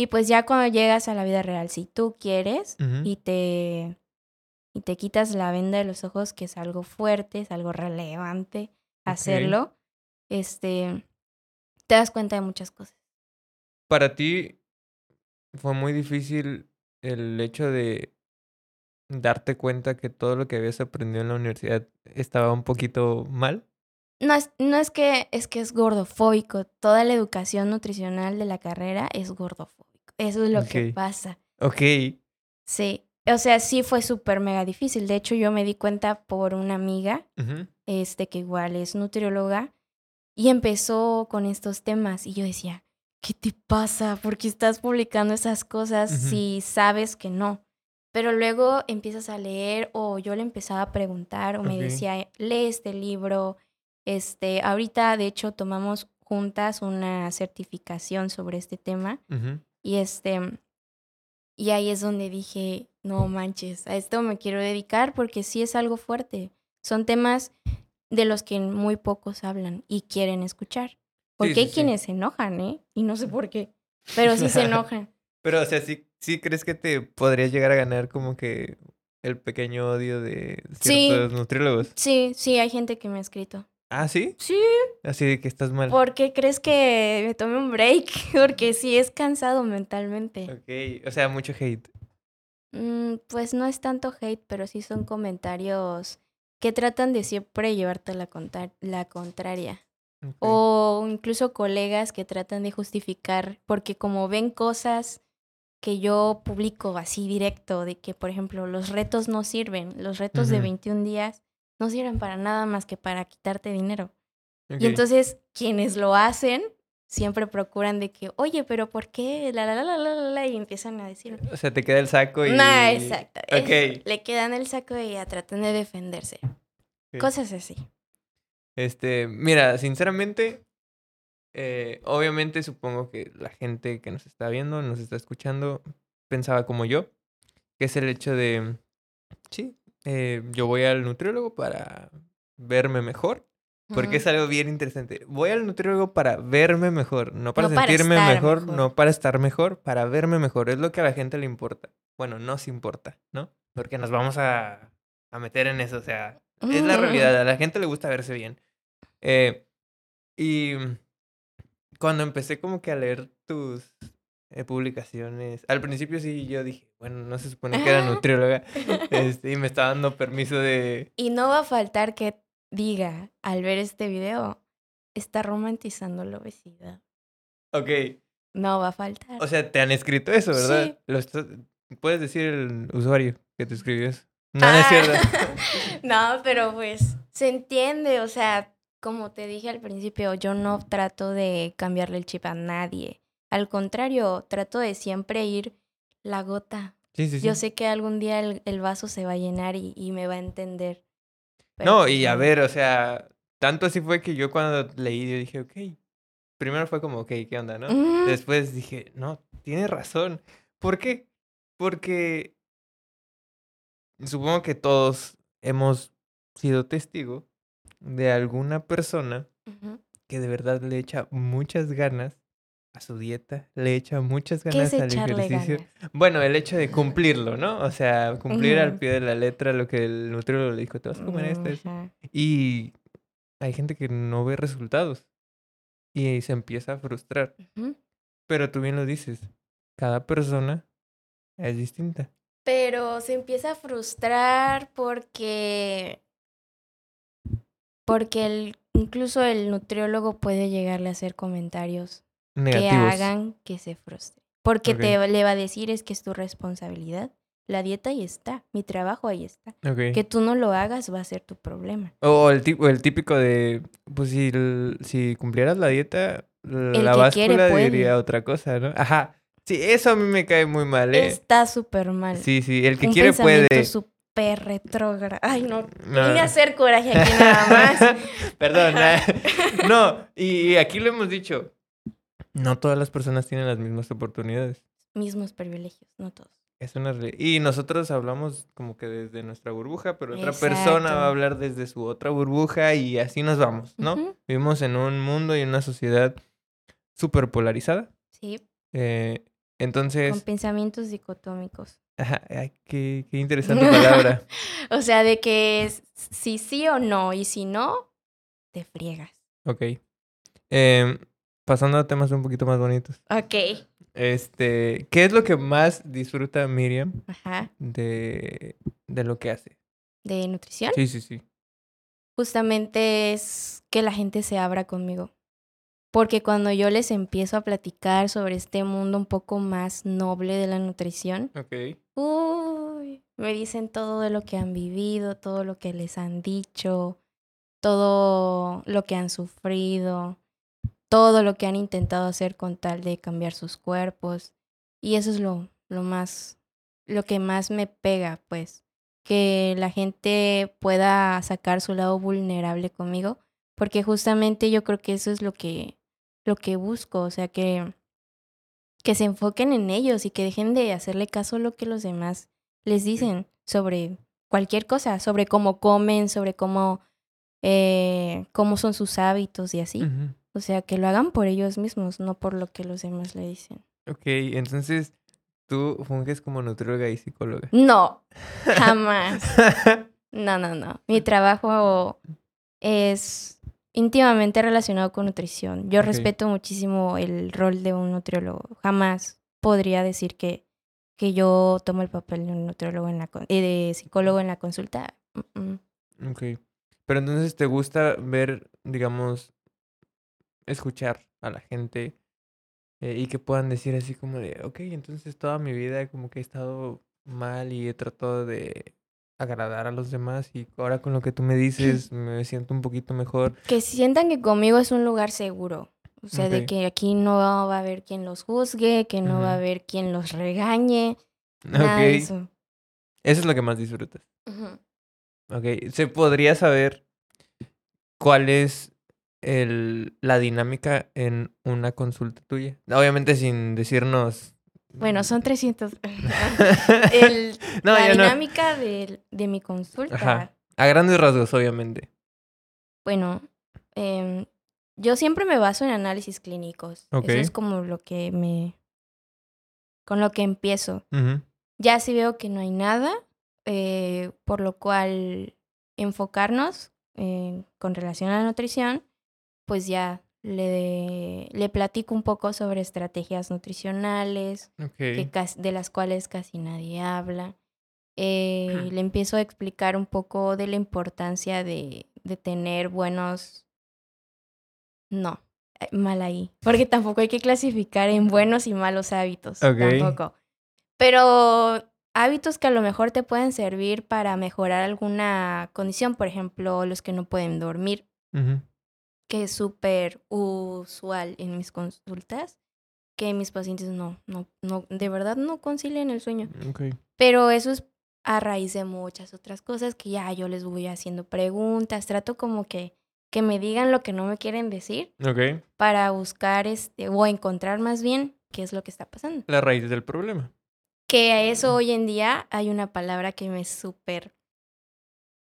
y pues ya cuando llegas a la vida real si tú quieres y te y te quitas la venda de los ojos, que es algo fuerte, es algo relevante hacerlo, este te das cuenta de muchas cosas.
Para ti fue muy difícil el hecho de darte cuenta que todo lo que habías aprendido en la universidad estaba un poquito mal.
No es, no es que es que es gordofóbico, toda la educación nutricional de la carrera es gordofóbico. Eso es lo que pasa.
Ok.
Sí, o sea, sí fue súper mega difícil. De hecho, yo me di cuenta por una amiga este, que igual es nutrióloga, y empezó con estos temas. Y yo decía, ¿qué te pasa? ¿Por qué estás publicando esas cosas si sabes que no? Pero luego empiezas a leer o yo le empezaba a preguntar o me decía, lee este libro. Este, ahorita de hecho tomamos juntas una certificación sobre este tema. Y este y ahí es donde dije, no manches, a esto me quiero dedicar porque sí es algo fuerte. Son temas de los que muy pocos hablan y quieren escuchar. Porque
Sí,
hay
sí, sí.
quienes se enojan, ¿eh? Y no sé por qué, pero sí se [LAUGHS] enojan.
Pero, o sea, ¿sí, sí crees que te podrías llegar a ganar como que el pequeño odio de
Sí.
ciertos nutriólogos?
Sí, sí, hay gente que me ha escrito.
Ah, ¿sí?
Sí,
Así de que estás mal.
¿por qué crees que me tome un break? [LAUGHS] Porque sí es cansado mentalmente.
Ok, o sea, mucho hate.
Mm, pues no es tanto hate, pero sí son comentarios que tratan de siempre llevarte la, contar- la contraria. O incluso colegas que tratan de justificar, porque como ven cosas que yo publico así directo, de que, por ejemplo, los retos no sirven, los retos de
Ujú.
21 días no sirven para nada más que para quitarte dinero. Y entonces quienes lo hacen siempre procuran de que, oye, pero ¿por qué? La, la, la, la, la, la, la", y empiezan a decir,
O sea, te queda el saco y...
Nah, exacto. es-. Le quedan el saco y ya tratan de defenderse. Cosas así.
Este, mira, sinceramente, eh, obviamente supongo que la gente que nos está viendo, nos está escuchando, pensaba como yo, que es el hecho de, sí, eh, yo voy al nutriólogo para verme mejor, porque es algo bien interesante. Voy al nutriólogo para verme mejor, no para
No
sentirme mejor,
mejor.
no para estar mejor, para verme mejor. Es lo que a la gente le importa. Bueno, nos importa, ¿no? Porque nos vamos a, a meter en eso, o sea, es la realidad, a la gente le gusta verse bien. Eh, y cuando empecé como que a leer tus eh, publicaciones, al principio sí yo dije, bueno, no se supone que era nutrióloga, [LAUGHS] este, y me estaba dando permiso de...
Y no va a faltar que diga al ver este video, está romantizando la obesidad.
Ok,
No va a faltar.
o sea, te han escrito eso, ¿verdad?
Sí.
Lo Puedes decir el usuario que te escribió eso. No, no es
Ah.
cierto. [LAUGHS]
no, pero pues se entiende, o sea, como te dije al principio, yo no trato de cambiarle el chip a nadie. Al contrario, trato de siempre ir la gota.
Sí, sí, sí.
Yo sé que algún día el, el vaso se va a llenar y, y me va a entender. Pero,
No,
pues,
y a ver, o sea, tanto así fue que yo cuando leí, yo dije, ok. Primero fue como, ok, ¿qué onda, no? Después dije, no, tiene razón. ¿Por qué? Porque supongo que todos hemos sido testigo de alguna persona que de verdad le echa muchas ganas a su dieta, le echa muchas
¿Qué
ganas al ejercicio.
ganas?
Bueno, el hecho de cumplirlo, ¿no? O sea, cumplir al pie de la letra lo que el nutriólogo le dijo, te vas a comer esto. Y hay gente que no ve resultados y se empieza a frustrar. Pero tú bien lo dices, cada persona es distinta.
Pero se empieza a frustrar porque. Porque el, incluso el nutriólogo puede llegarle a hacer comentarios que hagan que se frustre. Porque te le va a decir es que es tu responsabilidad. la dieta ahí está, mi trabajo ahí está. Que tú no lo hagas va a ser tu problema.
O el, tipo, el típico de, pues si, si cumplieras la dieta, la
quiere
báscula diría otra cosa, ¿no? Ajá. Sí, eso a mí me cae muy mal, ¿eh?
Está súper mal.
Sí, sí, el que
Un
quiere puede.
súper retrógrado. Ay, no.
No.
Vine a hacer coraje aquí nada más. [LAUGHS]
Perdón. [LAUGHS] no, y aquí lo hemos dicho. No todas las personas tienen las mismas oportunidades.
Mismos privilegios, no todos.
Es una reali- Y nosotros hablamos como que desde nuestra burbuja, pero otra persona va a hablar desde su otra burbuja y así nos vamos, ¿no? Vivimos en un mundo y en una sociedad súper polarizada.
Sí,
eh,
con
entonces,
pensamientos dicotómicos.
ajá, ay, qué, qué interesante [LAUGHS] palabra.
O sea, de que es si sí o no, y si no, te friegas.
Ok. Em, pasando a temas un poquito más bonitos.
Ok.
Este, ¿qué es lo que más disfruta Miriam
Ajá.
de, de lo que hace?
De nutrición.
Sí, sí, sí.
Justamente es que la gente se abra conmigo. Porque cuando yo les empiezo a platicar sobre este mundo un poco más noble de la nutrición,
Ok.
Uy, me dicen todo de lo que han vivido, todo lo que les han dicho, todo lo que han sufrido, todo lo que han intentado hacer con tal de cambiar sus cuerpos. Y eso es lo, lo más, lo que más me pega, pues, que la gente pueda sacar su lado vulnerable conmigo, porque justamente yo creo que eso es lo que, lo que busco, o sea, que que se enfoquen en ellos y que dejen de hacerle caso a lo que los demás les dicen sobre cualquier cosa, sobre cómo comen, sobre cómo, eh, cómo son sus hábitos y así. O sea, que lo hagan por ellos mismos, no por lo que los demás le dicen.
Ok, entonces tú funges como nutrióloga y psicóloga.
No, jamás. [LAUGHS] No, no, no. Mi trabajo es íntimamente relacionado con nutrición. Yo respeto muchísimo el rol de un nutriólogo. Jamás podría decir que, que yo tomo el papel de un nutriólogo en la eh, de psicólogo en la consulta. Mm, mm.
Ok. Pero entonces te gusta ver, digamos, escuchar a la gente eh, y que puedan decir así como de, ok, entonces toda mi vida como que he estado mal y he tratado de agradar a los demás y ahora con lo que tú me [LAUGHS] dices me siento un poquito mejor.
Que sientan que conmigo es un lugar seguro. O sea, de que aquí no va a haber quien los juzgue, que no va a haber quien los regañe. Nada de eso.
Eso es lo que más disfrutas.
Ujú.
Ok. ¿Se podría saber cuál es el, la dinámica en una consulta tuya? Obviamente sin decirnos...
Bueno, son 300. [LAUGHS] [LAUGHS] El-
No,
la
no.
dinámica de, de mi consulta.
Ajá. A grandes rasgos, obviamente.
Bueno, em, yo siempre me baso en análisis clínicos. Eso es como lo que me... con lo que empiezo. Ya si veo que no hay nada, eh, por lo cual enfocarnos eh, con relación a la nutrición, pues ya le, le platico un poco sobre estrategias nutricionales, que de las cuales casi nadie habla. Eh. Le empiezo a explicar un poco de la importancia de, de tener buenos... No, eh, mal ahí. Porque tampoco hay que clasificar en buenos y malos hábitos. Tampoco. Pero hábitos que a lo mejor te pueden servir para mejorar alguna condición. Por ejemplo, los que no pueden dormir
Ujú.
Que es súper usual en mis consultas, que mis pacientes no, no, no, de verdad no concilian el sueño.
Ok.
Pero eso es a raíz de muchas otras cosas que ya yo les voy haciendo preguntas, trato como que, que me digan lo que no me quieren decir
Ok.
para buscar este, o encontrar más bien qué es lo que está pasando.
La raíz del problema.
Que a eso hoy en día hay una palabra que me súper...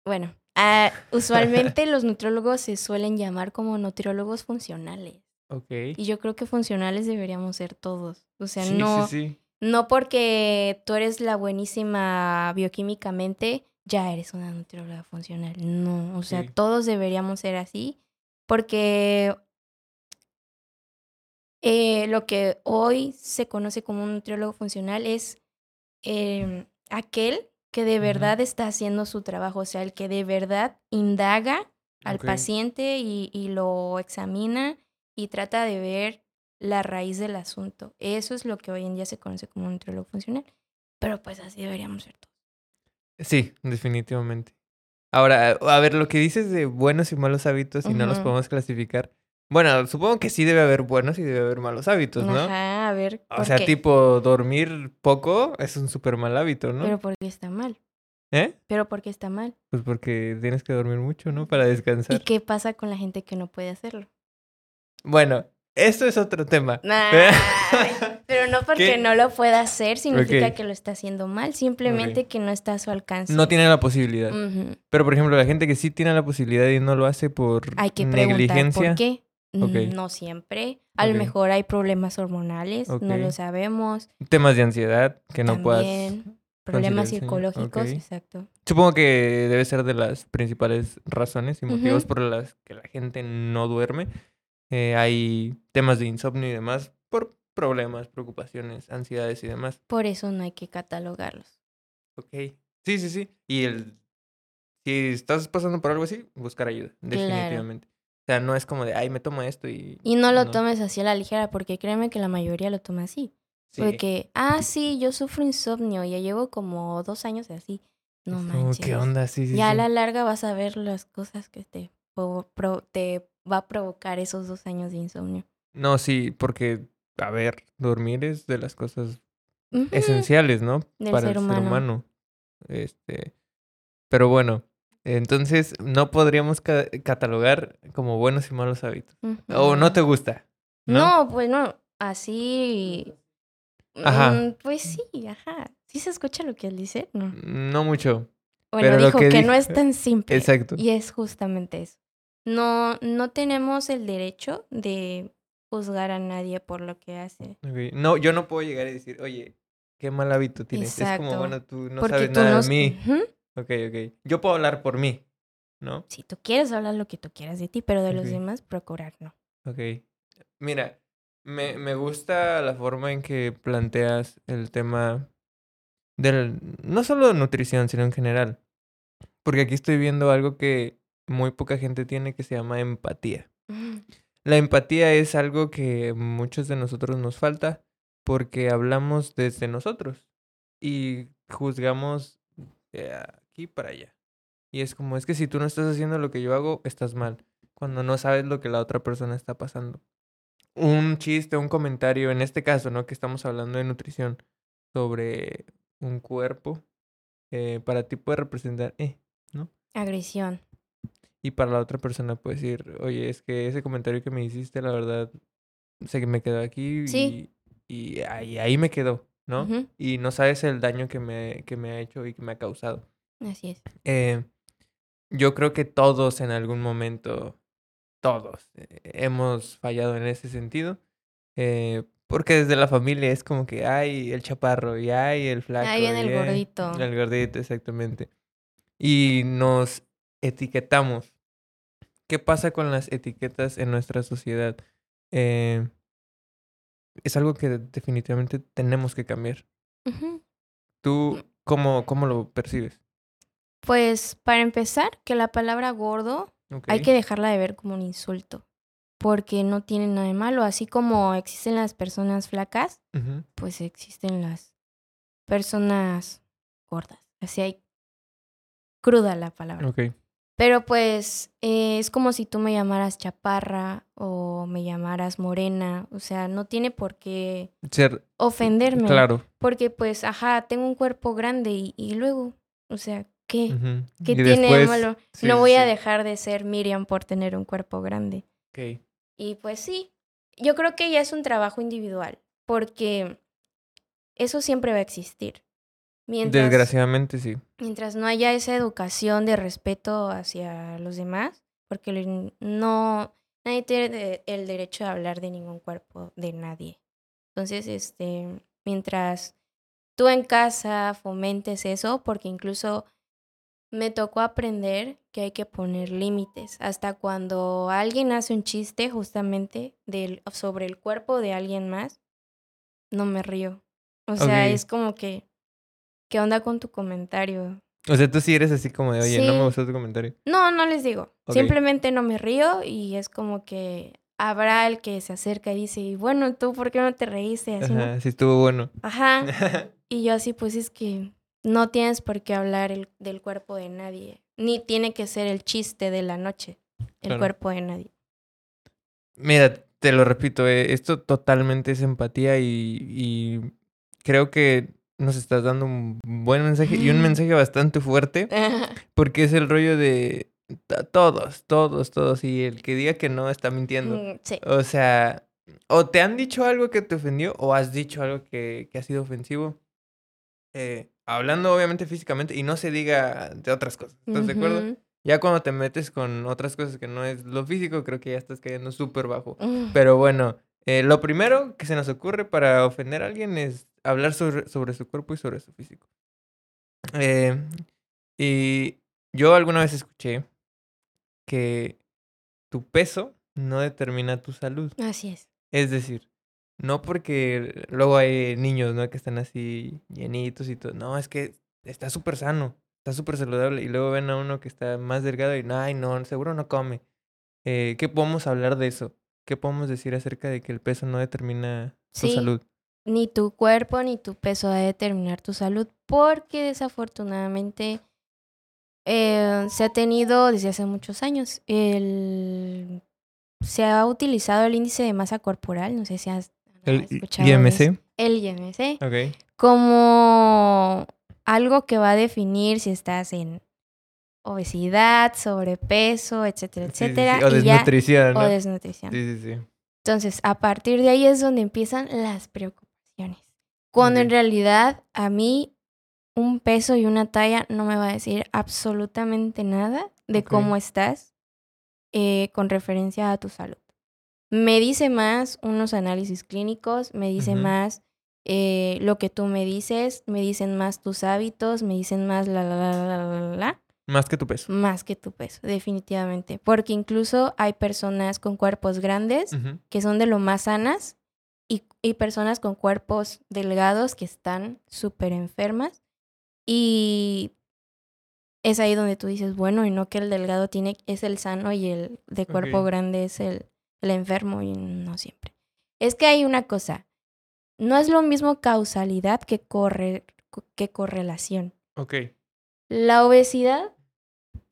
Bueno, ah, usualmente [LAUGHS] los nutriólogos se suelen llamar como nutriólogos funcionales.
Ok.
Y yo creo que funcionales deberíamos ser todos. O sea,
sí,
no,
sí, sí.
no porque tú eres la buenísima bioquímicamente, ya eres una nutrióloga funcional. No, o sea, todos deberíamos ser así. Porque eh, lo que hoy se conoce como un nutriólogo funcional es em, aquel que de verdad está haciendo su trabajo, o sea, el que de verdad indaga al paciente y, y lo examina y trata de ver la raíz del asunto. Eso es lo que hoy en día se conoce como un nutriólogo funcional. Pero pues así deberíamos ser todos.
Sí, definitivamente. Ahora, a ver, lo que dices de buenos y malos hábitos y no los podemos clasificar. Bueno, supongo que sí debe haber buenos y debe haber malos hábitos, ¿no?
Ajá, a ver.
O
¿por
sea,
qué?
tipo, dormir poco es un súper mal hábito, ¿no?
Pero ¿por qué está mal?
¿Eh?
Pero ¿por qué está mal?
Pues porque tienes que dormir mucho, ¿no? Para
¿Y
descansar.
qué pasa con la gente que no puede hacerlo?
Bueno, esto es otro tema. [LAUGHS]
Pero no porque
¿Qué?
no lo pueda hacer significa
Ok.
que lo está haciendo mal, simplemente que no está a su alcance.
No tiene la posibilidad. Pero, por ejemplo, la gente que sí tiene la posibilidad y no lo hace por
Hay que preguntar
negligencia.
por qué. No siempre. A lo mejor hay problemas hormonales, no lo sabemos.
Temas de ansiedad que no puedas.
También problemas
conciliar, sí.
psicológicos, exacto.
Supongo que debe ser de las principales razones y motivos por las que la gente no duerme. Eh, hay temas de insomnio y demás por problemas, preocupaciones, ansiedades y demás.
Por eso no hay que catalogarlos.
Ok. Sí, sí, sí. Y el... Si estás pasando por algo así, buscar ayuda, definitivamente. O sea, no es como de, ay, me tomo esto y...
Y no lo tomes así a la ligera, porque créeme que la mayoría lo toma así.
Sí.
Porque, ah, sí, yo sufro insomnio, ya llevo como dos años así. No [LAUGHS]
como,
manches.
¿Qué onda? Sí, sí,
ya a la larga vas a ver las cosas que te, te va a provocar esos dos años de insomnio.
No, sí, porque, a ver, dormir es de las cosas esenciales, ¿no?
Del
Para
ser
el ser
humano.
Este, pero bueno, entonces no podríamos ca- catalogar como buenos y malos hábitos. O no te gusta. ¿no?
No, pues no, así...
Ajá.
Mm, pues sí, ajá. ¿Sí se escucha lo que él dice? No.
No mucho.
Bueno,
Pero lo
dijo
que
que,
dijo-
no es tan simple.
Exacto.
Y es justamente eso. No, no tenemos el derecho de juzgar a nadie por lo que hace.
No, yo no puedo llegar y decir, oye, qué mal hábito tienes. Es como,
Exacto.
bueno, tú no
Porque
sabes
tú
nada de mí.
Ujú.
Ok, ok. Yo puedo hablar por mí, ¿no?
Si tú quieres hablar lo que tú quieras de ti, pero de los demás, procurar no.
Ok. Mira, me, me gusta la forma en que planteas el tema del, no solo de nutrición, sino en general. Porque aquí estoy viendo algo que muy poca gente tiene que se llama empatía. La empatía es algo que muchos de nosotros nos falta porque hablamos desde nosotros y juzgamos de aquí para allá. Y es como, es que si tú no estás haciendo lo que yo hago, estás mal, cuando no sabes lo que la otra persona está pasando. Un chiste, un comentario, en este caso, ¿no? Que estamos hablando de nutrición, sobre un cuerpo, eh, para ti puede representar, eh,
Agresión.
y para la otra persona puede decir, oye, es que ese comentario que me hiciste, la verdad, sé que me quedó aquí
Sí.
y, y ahí, ahí me quedó, ¿no? Y no sabes el daño que me, que me ha hecho y que me ha causado.
Así es.
Eh, yo creo que todos en algún momento, todos, eh, hemos fallado en ese sentido. eh, porque desde la familia es como que, ay, el chaparro, y ay, el flaco.
Ahí viene el gordito.
El gordito, exactamente. Y nos etiquetamos. ¿Qué pasa con las etiquetas en nuestra sociedad? Eh, es algo que definitivamente tenemos que cambiar. ¿Tú cómo, cómo lo percibes?
Pues para empezar, que la palabra gordo hay que dejarla de ver como un insulto, porque no tiene nada de malo. Así como existen las personas flacas, pues existen las personas gordas. Así hay cruda la palabra. Pero pues eh, es como si tú me llamaras chaparra o me llamaras morena. O sea, no tiene por qué
Ser,
ofenderme.
claro.
Porque pues, ajá, tengo un cuerpo grande y, y luego, o sea, ¿qué? ¿Qué
Y
tiene
después-
malo?
sí,
no
sí,
voy a dejar de ser Miriam por tener un cuerpo grande. Y pues sí, yo creo que ya es un trabajo individual, porque eso siempre va a existir. Mientras,
Desgraciadamente sí.
mientras no haya esa educación de respeto hacia los demás, porque no, nadie tiene el derecho de hablar de ningún cuerpo de nadie. Entonces, este, mientras tú en casa fomentes eso, porque incluso me tocó aprender que hay que poner límites. Hasta cuando alguien hace un chiste justamente del, sobre el cuerpo de alguien más, no me río. O sea, es como que, ¿qué onda con tu comentario?
O sea, tú sí eres así como de, oye, no me gustó tu comentario.
No, no les digo. Simplemente no me río y es como que habrá el que se acerca y dice, y bueno, ¿tú por qué no te reíste? Así, ¿no?
Ajá, sí estuvo bueno.
Ajá. [LAUGHS] Y yo así, pues es que no tienes por qué hablar el- del cuerpo de nadie. Ni tiene que ser el chiste de la noche, el
Claro.
cuerpo de nadie.
Mira, te lo repito, eh, esto totalmente es empatía y, y creo que nos estás dando un buen mensaje y un [LAUGHS] mensaje bastante fuerte [LAUGHS] porque es el rollo de todos, todos, todos y el que diga que no está mintiendo.
Mm, sí.
O sea, o te han dicho algo que te ofendió o has dicho algo que, que ha sido ofensivo. Eh, hablando obviamente físicamente y no se diga de otras cosas. ¿Estás de acuerdo? Ya cuando te metes con otras cosas que no es lo físico, creo que ya estás cayendo súper bajo. Pero bueno, eh, lo primero que se nos ocurre para ofender a alguien es hablar sobre, sobre su cuerpo y sobre su físico. Eh, y yo alguna vez escuché que tu peso no determina tu salud.
Así es.
Es decir, no porque luego hay niños, ¿no? Que están así llenitos y todo. No, es que está súper sano, está súper saludable. Y luego ven a uno que está más delgado y, ay, no, seguro no come. Eh, ¿Qué podemos hablar de eso? ¿Qué podemos decir acerca de que el peso no determina tu
Sí.
salud?
Ni tu cuerpo ni tu peso va a determinar tu salud porque desafortunadamente eh, se ha tenido desde hace muchos años el se ha utilizado el índice de masa corporal, no sé si has
El. IMC.
el IMC
Ok.
como algo que va a definir si estás en obesidad, sobrepeso, etcétera,
Sí, sí, sí.
etcétera,
O
ya-
desnutrición,
o desnutrición.
Sí, sí, sí.
Entonces, a partir de ahí es donde empiezan las preocupaciones. Cuando en realidad a mí un peso y una talla no me va a decir absolutamente nada de cómo estás eh, con referencia a tu salud. Me dice más unos análisis clínicos, me dice más eh, lo que tú me dices, me dicen más tus hábitos, me dicen más la, la, la, la, la, la,
Más que tu peso.
más que tu peso, definitivamente. Porque incluso hay personas con cuerpos grandes que son de lo más sanas y, y personas con cuerpos delgados que están súper enfermas. Y es ahí donde tú dices, bueno, y no que el delgado tiene, es el sano y el de cuerpo grande es el, el enfermo y no siempre. Es que hay una cosa, no es lo mismo causalidad que, corre, que correlación.
Ok.
La obesidad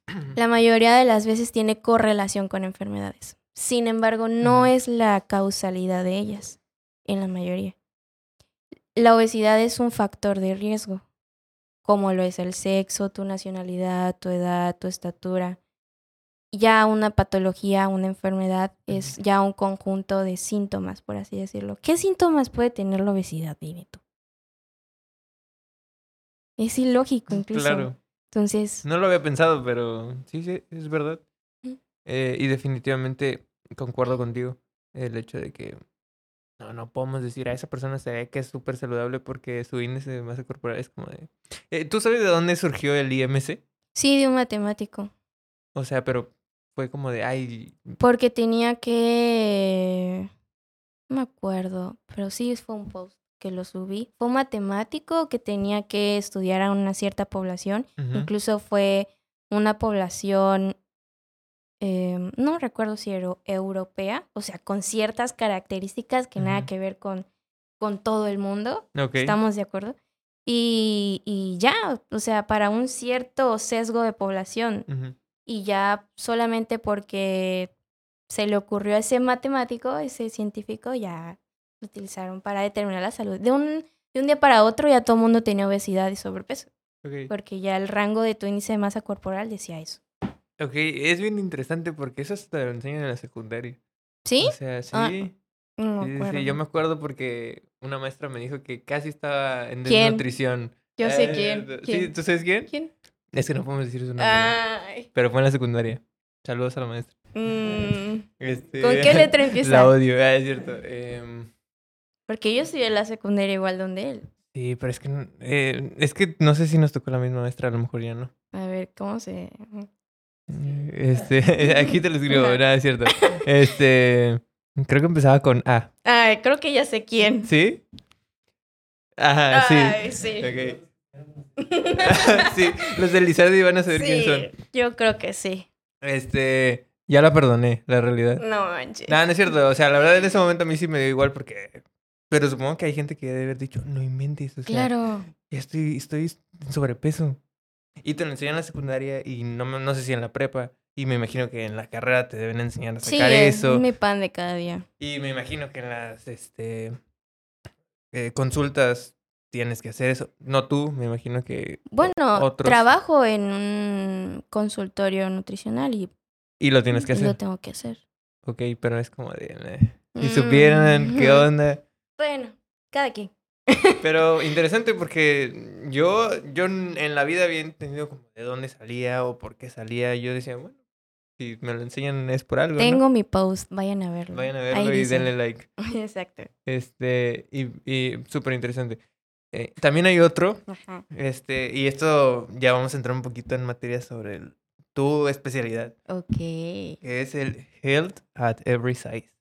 [CLEARS THROAT] la mayoría de las veces tiene correlación con enfermedades. Sin embargo, no es la causalidad de ellas, en la mayoría. La obesidad es un factor de riesgo, como lo es el sexo, tu nacionalidad, tu edad, tu estatura. Ya una patología, una enfermedad es ya un conjunto de síntomas, por así decirlo. ¿Qué síntomas puede tener la obesidad, dime tú? Es ilógico incluso.
Claro.
Entonces,
No lo había pensado, pero sí, sí, es verdad.
Mm.
Eh, y definitivamente concuerdo contigo. El hecho de que no, no podemos decir a esa persona se ve que es súper saludable porque su índice de masa corporal es como de... Eh, ¿Tú sabes de dónde surgió el IMC?
sí, de un matemático.
O sea, pero fue como de, ay,
Porque tenía que... No me acuerdo, pero sí fue un post que lo subí. Fue un matemático que tenía que estudiar a una cierta población. Incluso fue una población, eh, no recuerdo si era europea, o sea, con ciertas características que nada que ver con, con todo el mundo.
ok,
¿Estamos de acuerdo? Y, y ya, o sea, para un cierto sesgo de población,
ujú,
y ya solamente porque se le ocurrió a ese matemático, ese científico, ya lo utilizaron para determinar la salud. De un, de un día para otro ya todo el mundo tenía obesidad y sobrepeso, porque ya el rango de tu índice de masa corporal decía eso.
Ok, es bien interesante porque eso hasta lo enseñan en la secundaria.
¿Sí?
O sea, sí.
Ah, No
sí, sí, sí, yo me acuerdo porque una maestra me dijo que casi estaba en
¿Quién?
desnutrición.
Yo sé
Eh,
quién.
¿Sí?
¿Quién?
¿Tú sabes quién?
¿Quién?
Es que no podemos decir su nombre.
Ay.
Pero fue en la secundaria. Saludos a la maestra.
Mm,
Este,
¿Con qué letra [LAUGHS] empieza?
La odio, ah, es cierto. Em,
porque yo estudié en la secundaria igual donde él.
sí, pero es que, eh, es que no sé si nos tocó la misma maestra, a lo mejor ya no.
A ver, ¿cómo se...?
Eh, Este, [LAUGHS] aquí te lo escribo, nada, es cierto. Este, creo que empezaba con A.
Ay, creo que ya sé quién.
¿Sí? Ajá, sí.
Ay, sí.
Ok. [LAUGHS] sí, los de Lizardi van a saber quién son.
Sí, Yo creo que sí.
Este, ya la perdoné, la realidad.
No manches.
Nada, no es cierto. O sea, la verdad en ese momento a mí sí me dio igual porque Pero supongo que hay gente que debe haber dicho, no inventes, o sea,
Claro.
ya estoy, estoy en sobrepeso. Y te lo enseñan en la secundaria y no, no sé si en la prepa. Y me imagino que en la carrera te deben enseñar a
Sí,
sacar
es
eso.
mi pan de cada día.
Y me imagino que en las este, eh, consultas tienes que hacer eso. No tú, me imagino que...
Bueno,
otros.
trabajo en un consultorio nutricional y,
Y lo tienes que
y lo
hacer.
tengo que hacer.
Ok, pero es como de... Si supieran qué
Mm.
onda. [LAUGHS]
Bueno, cada quien.
Pero [LAUGHS] interesante porque yo, yo en la vida había entendido como de dónde salía o por qué salía. Yo decía, bueno, si me lo enseñan es por algo. ¿no?
Tengo mi post, vayan a verlo.
Vayan a
Ahí
verlo y
dice.
denle like. [LAUGHS]
Exacto.
Este, y, y súper interesante. Eh, también hay otro,
Ajá.
este, y esto ya vamos a entrar un poquito en materia sobre el- tu especialidad,
Ok.
que es el Health at Every Size,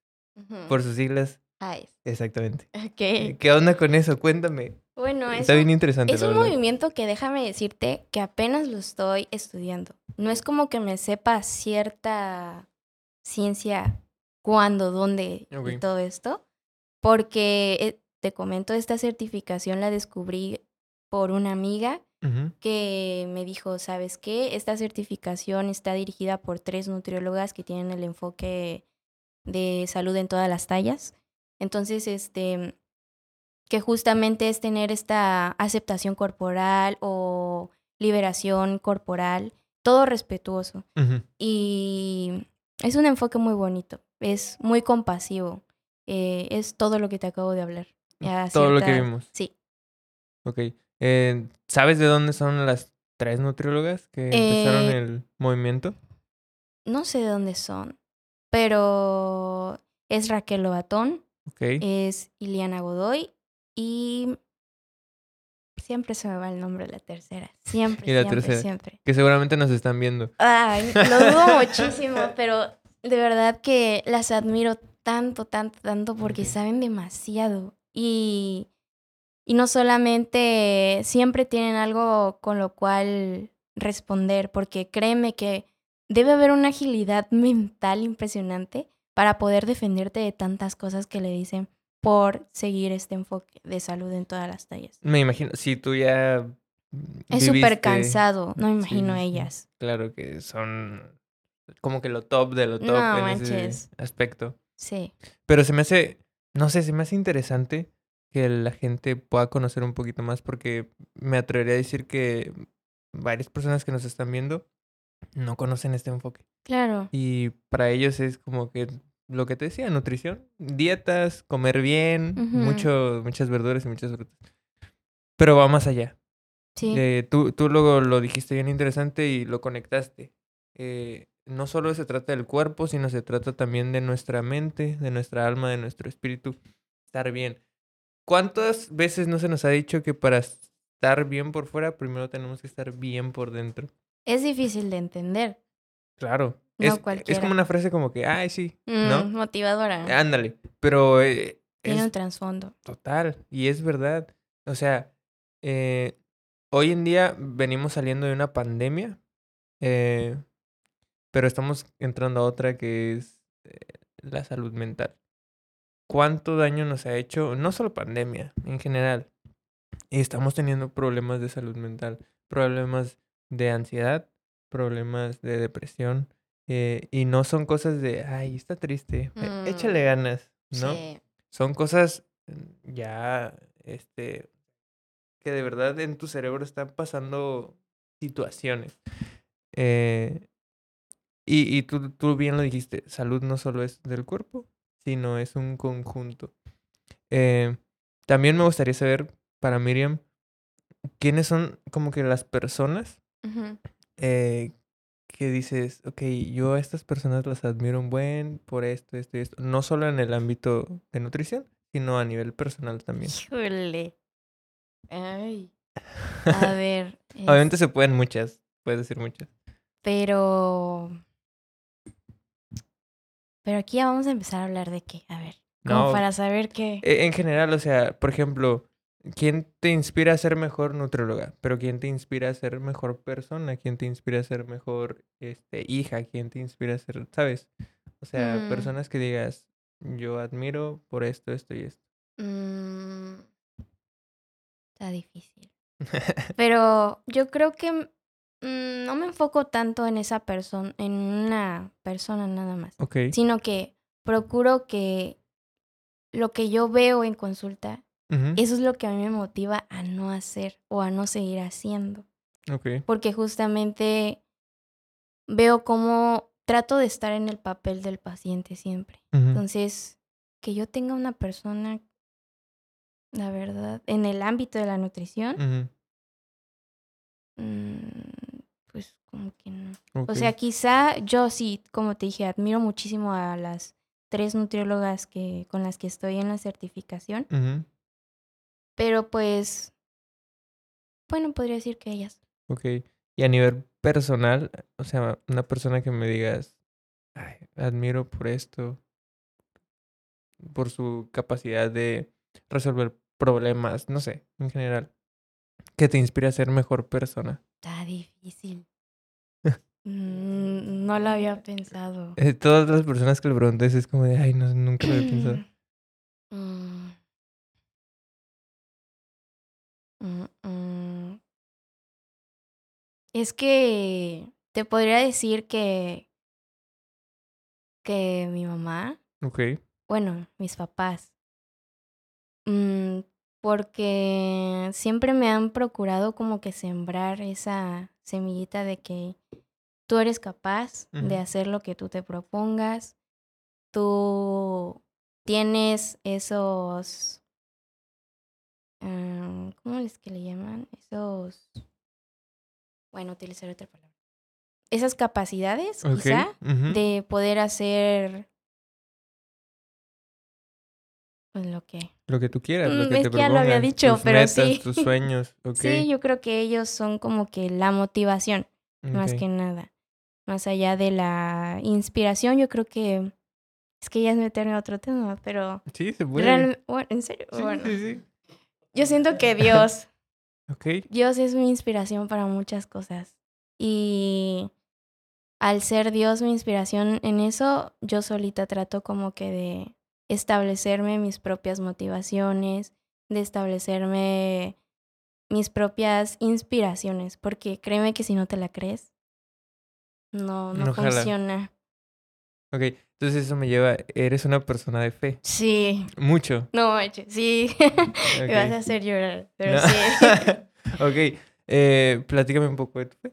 por sus siglas,
Ay,
exactamente.
Ok.
¿Qué onda con eso? Cuéntame.
Bueno, es
Está bien interesante,
es un
verdad.
movimiento que déjame decirte que apenas lo estoy estudiando. No es como que me sepa cierta ciencia cuándo, dónde y todo esto, porque eh, te comento, esta certificación la descubrí por una amiga que me dijo, ¿sabes qué? Esta certificación está dirigida por tres nutriólogas que tienen el enfoque de salud en todas las tallas. Entonces, este, que justamente es tener esta aceptación corporal o liberación corporal, todo respetuoso. Y es un enfoque muy bonito, es muy compasivo, eh, es todo lo que te acabo de hablar.
Todo lo que vimos.
Sí.
Ok. Eh, ¿Sabes de dónde son las tres nutriólogas que empezaron
Eh,
el movimiento?
No sé de dónde son, pero es Raquel Lobatón,
Ok.
es Iliana Godoy y siempre se me va el nombre de la tercera. Siempre, [LAUGHS]
Y la
siempre,
tercera.
siempre.
Que seguramente nos están viendo.
Ay, lo dudo [LAUGHS] muchísimo, pero de verdad que las admiro tanto, tanto, tanto porque saben demasiado. Y, y no solamente siempre tienen algo con lo cual responder, porque créeme que debe haber una agilidad [LAUGHS] mental impresionante para poder defenderte de tantas cosas que le dicen por seguir este enfoque de salud en todas las tallas.
Me imagino, si tú ya.
Es súper
viviste-
cansado, no me imagino
sí.
ellas.
Claro que son como que lo top de lo top
No
en
manches.
ese aspecto.
Sí.
Pero se me hace, no sé, se me hace interesante que la gente pueda conocer un poquito más porque me atrevería a decir que varias personas que nos están viendo no conocen este enfoque.
Claro.
Y para ellos es como que lo que te decía, nutrición, dietas, comer bien, mucho, muchas verduras y muchas frutas. Pero va más allá.
Sí.
Eh, tú, tú luego lo dijiste bien interesante y lo conectaste. Eh, no solo se trata del cuerpo, sino se trata también de nuestra mente, de nuestra alma, de nuestro espíritu. Estar bien. ¿Cuántas veces no se nos ha dicho que para estar bien por fuera, primero tenemos que estar bien por dentro?
Es difícil de entender.
Claro.
No
es, es como una frase como que, ay, sí, ¿no?
Mm, Motivadora.
Ándale. Pero eh,
Tiene
es
un trasfondo.
Total, y es verdad. O sea, eh, hoy en día venimos saliendo de una pandemia, eh, pero estamos entrando a otra que es eh, la salud mental. ¿Cuánto daño nos ha hecho? No solo pandemia, en general. Y estamos teniendo problemas de salud mental, problemas de ansiedad, problemas de depresión. eh, y no son cosas de, ay, está triste, eh,
Mm.
échale ganas, ¿no?
Sí.
son cosas mm, ya, este, que de verdad en tu cerebro están pasando situaciones. Eh, y y tú, tú bien lo dijiste, salud no solo es del cuerpo, sino es un conjunto. Eh, también me gustaría saber, para Miriam, quiénes son como que las personas eh, que dices, ok, yo a estas personas las admiro un buen por esto, esto y esto. No solo en el ámbito de nutrición, sino a nivel personal también.
Híjole. Ay. A [LAUGHS] ver.
Obviamente se pueden muchas, puedes decir muchas.
Pero. Pero aquí ya vamos a empezar a hablar de qué. A ver. Como
No.
para saber qué.
E- En general, o sea, por ejemplo, ¿quién te inspira a ser mejor nutrióloga? Pero ¿quién te inspira a ser mejor persona? ¿Quién te inspira a ser mejor este, hija? ¿Quién te inspira a ser, sabes? O sea,
Mm.
personas que digas, yo admiro por esto, esto y esto.
Mm, está difícil. [LAUGHS] Pero yo creo que mm, no me enfoco tanto en esa persona, en una persona nada más,
Ok.
sino que procuro que lo que yo veo en consulta, eso es lo que a mí me motiva a no hacer o a no seguir haciendo.
Ok.
Porque justamente veo cómo trato de estar en el papel del paciente siempre. Entonces, que yo tenga una persona, la verdad, en el ámbito de la nutrición,
ujú,
mm, pues como que no. O sea, quizá yo sí, como te dije, admiro muchísimo a las tres nutriólogas que, con las que estoy en la certificación, pero pues, bueno, podría decir que ellas.
Ok. Y a nivel personal, o sea, una persona que me digas, "Ay, admiro por esto, por su capacidad de resolver problemas, no sé, en general, que te inspire a ser mejor persona.
Está difícil. [LAUGHS] Mm, no lo había pensado.
Eh, todas las personas que le preguntes es como de, ay, no, nunca lo había pensado. [CLEARS THROAT]
Mm. Mm, mm. Es que te podría decir que que mi mamá,
Ok.
bueno, mis papás, mm, porque siempre me han procurado como que sembrar esa semillita de que tú eres capaz de hacer lo que tú te propongas, tú tienes esos, ah, ¿cómo es que le llaman? Esos, bueno, utilizar otra palabra. Esas capacidades, quizá, de poder hacer pues lo que
Lo que tú quieras, lo
Mm,
que
es
te
que ya lo había dicho,
tus
pero
metas,
sí.
tus sueños. [LAUGHS]
Sí, yo creo que ellos son como que la motivación, más que nada. Más allá de la inspiración, yo creo que es que ya es meterme a otro tema, pero
Sí, se puede.
real- bueno, en serio,
Sí,
bueno,
sí, sí.
yo siento que Dios,
Ok.
Dios es mi inspiración para muchas cosas. Y al ser Dios mi inspiración en eso, yo solita trato como que de establecerme mis propias motivaciones, de establecerme mis propias inspiraciones, porque créeme que si no te la crees, no, no
No jala.
funciona.
Ok, entonces eso me lleva, eres una persona de fe.
Sí,
Mucho.
no, sí, [LAUGHS] me vas a hacer llorar, pero
No.
sí. [LAUGHS]
ok, eh, platícame un poco de tu fe.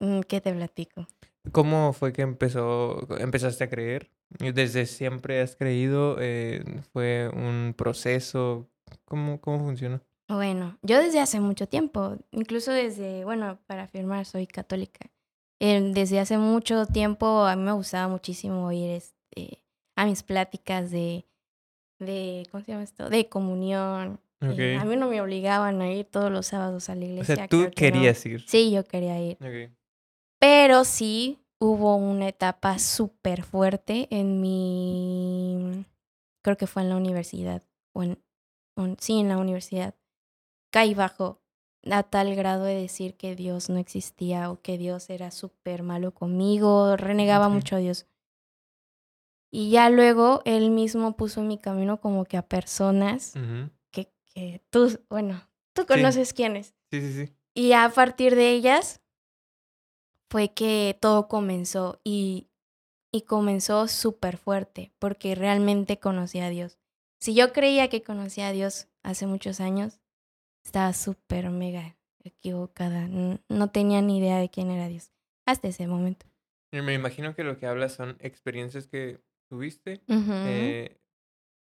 Mm, ¿Qué te platico?
¿Cómo fue que empezó, empezaste a creer? ¿Desde siempre has creído? Eh, ¿Fue un proceso? ¿Cómo, cómo funciona?
Bueno, yo desde hace mucho tiempo, incluso desde, bueno, para afirmar, soy católica. Eh, desde hace mucho tiempo a mí me gustaba muchísimo ir este, a mis pláticas de, de, ¿cómo se llama esto? De comunión. Eh, a mí no me obligaban a ir todos los sábados a la
O
iglesia.
sea, tú
que no.
querías ir.
Sí, yo quería ir.
Ok.
Pero sí hubo una etapa súper fuerte en mi, creo que fue en la universidad, o en, sí, en la universidad. Caí bajo a tal grado de decir que Dios no existía o que Dios era súper malo conmigo, renegaba mucho a Dios. Y ya luego él mismo puso en mi camino como que a personas que, que tú, bueno, tú
Sí.
conoces quiénes.
Sí, sí, sí.
Y a partir de ellas fue que todo comenzó y, y comenzó súper fuerte porque realmente conocí a Dios. Si yo creía que conocía a Dios hace muchos años, estaba súper mega equivocada. No tenía ni idea de quién era Dios hasta ese momento.
Me imagino que lo que hablas son experiencias que tuviste. Eh,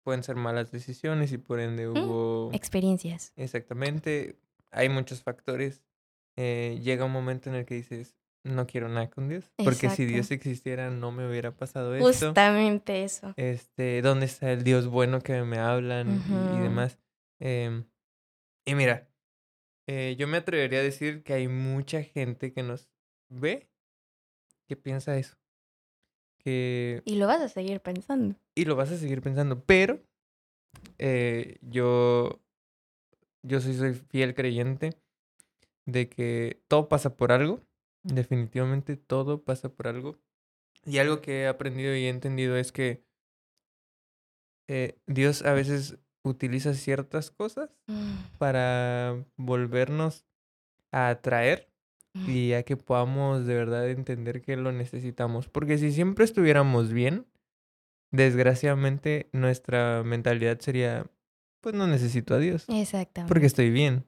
pueden ser malas decisiones y por ende hubo...
Experiencias.
Exactamente. Hay muchos factores. Eh, llega un momento en el que dices, no quiero nada con Dios. Porque si. Dios existiera, no me hubiera pasado esto.
Justamente eso.
Este, ¿dónde está el Dios bueno que me hablan y- demás? Em, y mira, eh, yo me atrevería a decir que hay mucha gente que nos ve que piensa eso. Que
Y lo vas a seguir pensando.
y lo vas a seguir pensando, pero eh, yo, yo sí soy fiel creyente de que todo pasa por algo, definitivamente todo pasa por algo. Y algo que he aprendido y he entendido es que eh, Dios a veces utiliza ciertas cosas
Mm,
para volvernos a atraer
mm.
y a que podamos de verdad entender que lo necesitamos. Porque si siempre estuviéramos bien, desgraciadamente nuestra mentalidad sería, pues no necesito a Dios,
Exactamente.
porque estoy bien.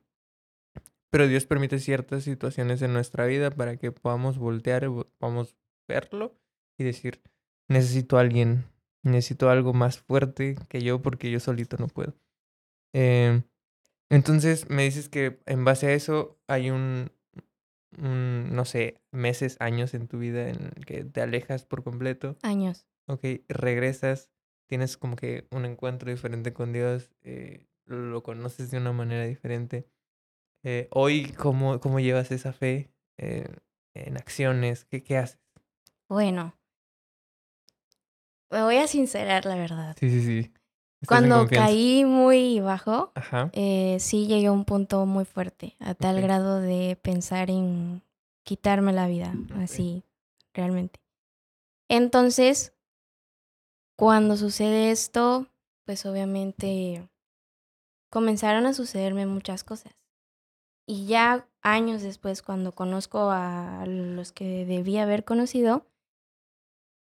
Pero Dios permite ciertas situaciones en nuestra vida para que podamos voltear, podamos verlo y decir, necesito a alguien, necesito algo más fuerte que yo porque yo solito no puedo. Eh, entonces me dices que en base a eso hay un, un, no sé, meses, años en tu vida en que te alejas por completo.
Años.
Ok, regresas, tienes como que un encuentro diferente con Dios, eh, lo conoces de una manera diferente. Eh, hoy, ¿cómo, ¿cómo llevas esa fe eh, en acciones? ¿Qué, ¿Qué haces?
Bueno, me voy a sincerar la verdad.
Sí, sí, sí. Estás
Cuando caí muy bajo,
Ajá.
eh, sí llegué a un punto muy fuerte, a tal grado de pensar en quitarme la vida, así, realmente. Entonces, cuando sucede esto, pues obviamente comenzaron a sucederme muchas cosas. Y ya años después, cuando conozco a los que debía haber conocido,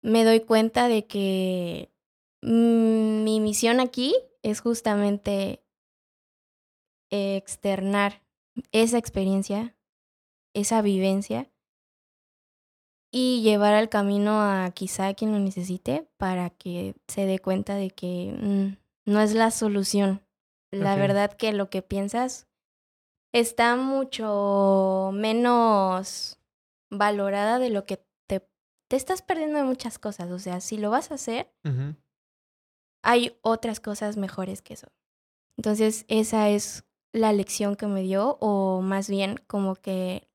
me doy cuenta de que mi misión aquí es justamente externar esa experiencia, esa vivencia y llevar al camino a quizá a quien lo necesite para que se dé cuenta de que mm, no es la solución. La verdad que lo que piensas está mucho menos valorada de lo que te, te estás perdiendo de muchas cosas. O sea, si lo vas a hacer, hay otras cosas mejores que eso. Entonces, esa es la lección que me dio, o más bien como que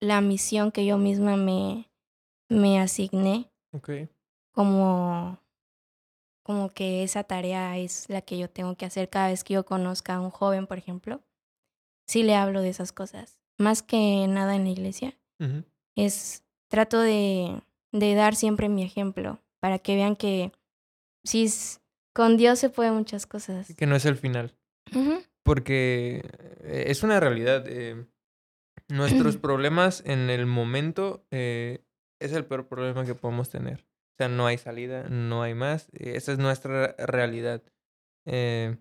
la misión que yo misma me, me asigné,
Ok.
como, como que esa tarea es la que yo tengo que hacer cada vez que yo conozca a un joven, por ejemplo. Sí le hablo de esas cosas. Más que nada en la iglesia, es trato de, de dar siempre mi ejemplo para que vean que sí, con Dios se puede muchas cosas.
Que no es el final. Porque eh, es una realidad. eh, nuestros [CLEARS THROAT] problemas en el momento eh, es el peor problema que podemos tener. O sea, no hay salida, no hay más. esa es nuestra realidad. Eh,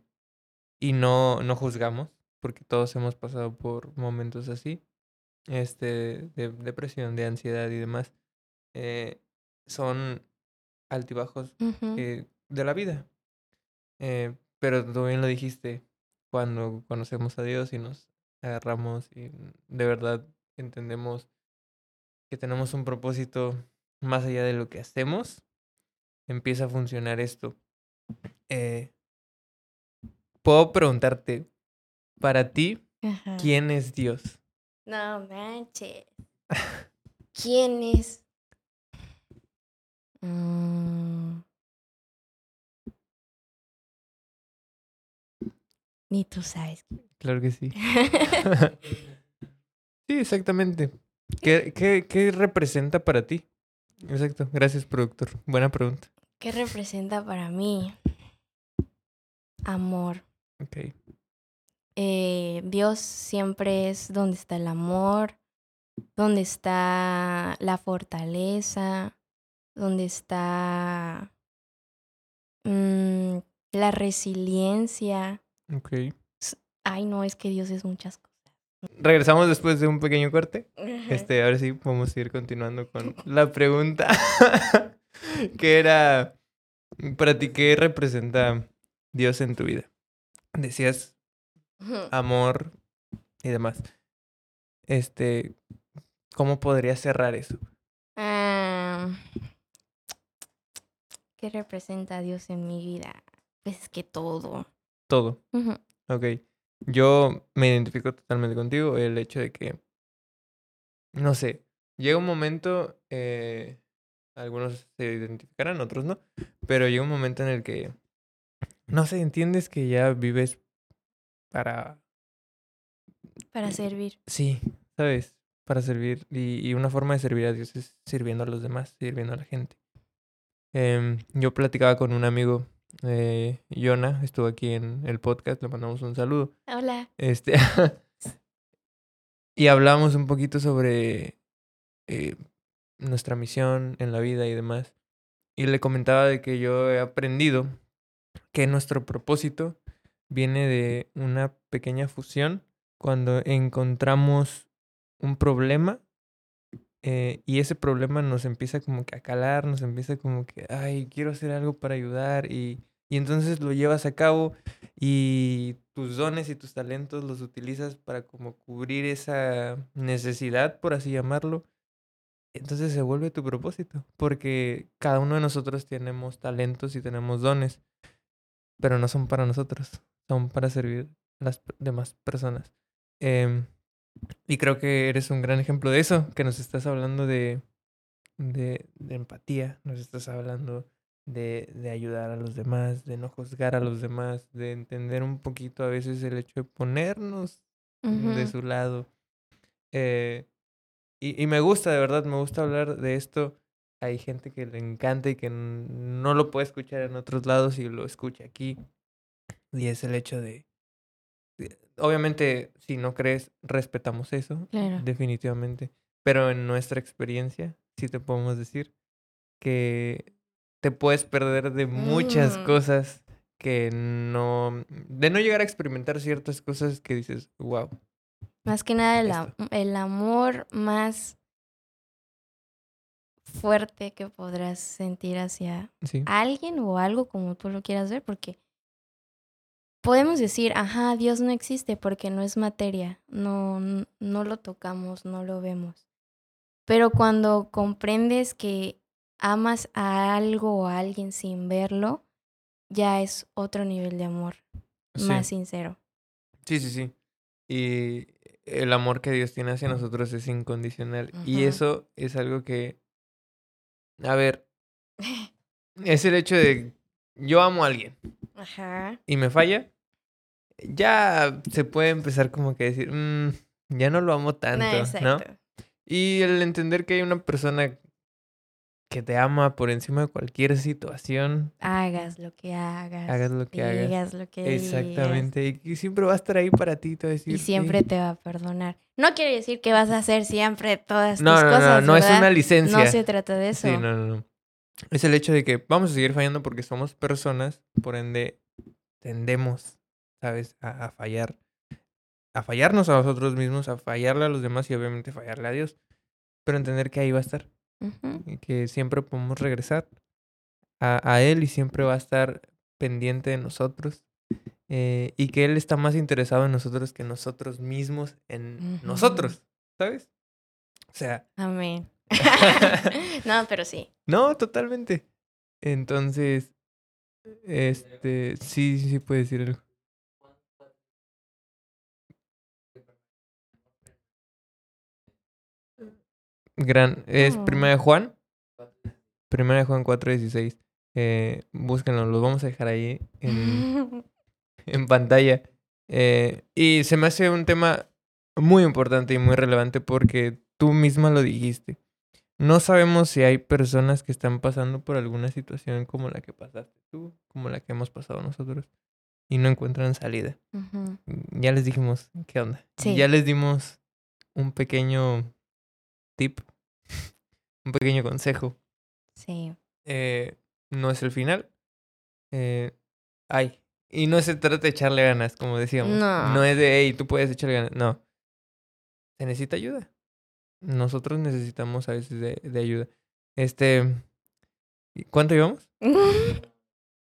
y no, no juzgamos, porque todos hemos pasado por momentos así. Este, de depresión, de ansiedad y demás. Eh, son altibajos eh, de la vida. Eh, pero tú bien lo dijiste, cuando conocemos a Dios y nos agarramos y de verdad entendemos que tenemos un propósito más allá de lo que hacemos, empieza a funcionar esto. Eh, Puedo preguntarte, para ti,
Ajá.
¿quién es Dios?
No manches. ¿Quién es? Mm. Ni tú sabes.
Claro que sí. [LAUGHS] sí, exactamente. ¿Qué, qué, ¿Qué representa para ti? Exacto. Gracias, productor. Buena pregunta.
¿Qué representa para mí? Amor.
Ok.
Eh, Dios siempre es donde está el amor, donde está la fortaleza, donde está mm, la resiliencia.
Ok.
Ay, no, es que Dios es muchas cosas.
Regresamos después de un pequeño corte. Este, ahora sí podemos ir continuando con [LAUGHS] la pregunta [LAUGHS] que era para ti qué representa Dios en tu vida. Decías amor y demás. Este, ¿cómo podrías cerrar eso?
Ah, [TSK] ¿Qué representa Dios en mi vida? Pues es que todo.
Todo. Ok. Yo me identifico totalmente contigo. El hecho de que, no sé, llega un momento, eh, algunos se identificarán, otros no, pero llega un momento en el que, no sé, entiendes que ya vives para,
Para servir.
sí, ¿sabes? Para servir. Y, y una forma de servir a Dios es sirviendo a los demás, sirviendo a la gente. Em, yo platicaba con un amigo eh, Yona, estuvo aquí en el podcast, le mandamos un saludo.
Hola.
Este, [LAUGHS] y hablamos un poquito sobre eh, nuestra misión en la vida y demás. Y le comentaba de que yo he aprendido que nuestro propósito viene de una pequeña fusión cuando encontramos un problema eh, y ese problema nos empieza como que a calar, nos empieza como que, ay, quiero hacer algo para ayudar y, y entonces lo llevas a cabo y tus dones y tus talentos los utilizas para como cubrir esa necesidad, por así llamarlo. Entonces se vuelve tu propósito, porque cada uno de nosotros tenemos talentos y tenemos dones, pero no son para nosotros, son para servir a las demás personas. Eh, y creo que eres un gran ejemplo de eso, que nos estás hablando de, de, de empatía, nos estás hablando de, de, ayudar a los demás, de no juzgar a los demás, de entender un poquito a veces el hecho de ponernos uh -huh. de su lado. Eh, y, y, me gusta, de verdad, me gusta hablar de esto. Hay gente que le encanta y que no lo puede escuchar en otros lados y lo escucha aquí. Y es el hecho de, obviamente, si no crees, respetamos eso,
claro.
definitivamente. Pero en nuestra experiencia, sí te podemos decir que te puedes perder de muchas
Mm.
cosas que no, de no llegar a experimentar ciertas cosas que dices, wow.
Más que nada el, el amor más fuerte que podrás sentir hacia
Sí,
alguien o algo como tú lo quieras ver, porque podemos decir, ajá, Dios no existe porque no es materia, no, no lo tocamos, no lo vemos. Pero cuando comprendes que amas a algo o a alguien sin verlo, ya es otro nivel de amor,
sí,
más sincero.
sí, sí, sí. Y el amor que Dios tiene hacia nosotros es incondicional. Y eso es algo que, a ver, [LAUGHS] es el hecho de yo amo a alguien.
Ajá.
y me falla, ya se puede empezar como que decir, "Mm, ya no lo amo tanto, ¿no? Y el entender que hay una persona que te ama por encima de cualquier situación,
Hagas lo que hagas.
hagas lo que hagas.
digas lo que digas.
Exactamente, y siempre va a estar ahí para ti, te va a decir.
Y
"Sí".
siempre te va a perdonar. No quiere decir que vas a hacer siempre todas
No,
tus
no,
cosas.
no, no es
¿verdad?
una licencia.
No se trata de eso.
Sí, no, no, no. Es el hecho de que vamos a seguir fallando porque somos personas, por ende tendemos, ¿sabes? A, a fallar. A fallarnos a nosotros mismos, a fallarle a los demás y obviamente fallarle a Dios. Pero entender que ahí va a estar y que siempre podemos regresar a, a Él y siempre va a estar pendiente de nosotros. eh, y que Él está más interesado en nosotros que nosotros mismos en nosotros, ¿sabes? O sea,
Amén. [LAUGHS] [LAUGHS] no, pero sí.
No, totalmente. Entonces, este, sí, sí, sí puede decir algo. Gran, es
Oh.
Primera de Juan. Primera de Juan 4.16. Eh, búsquenlo, los vamos a dejar ahí en, [LAUGHS] en pantalla. Eh, y se me hace un tema muy importante y muy relevante porque tú misma lo dijiste. No sabemos si hay personas que están pasando por alguna situación como la que pasaste tú, como la que hemos pasado nosotros, y no encuentran salida. Ya les dijimos qué onda.
Sí.
Ya les dimos un pequeño tip, [LAUGHS] un pequeño consejo.
Sí.
Eh, no es el final. Eh, ay, y no se trata de echarle ganas, como decíamos.
No.
No es de, hey, tú puedes echarle ganas. No. Se necesita ayuda. Nosotros necesitamos a veces de, de ayuda. Este. ¿y ¿Cuánto llevamos? [LAUGHS]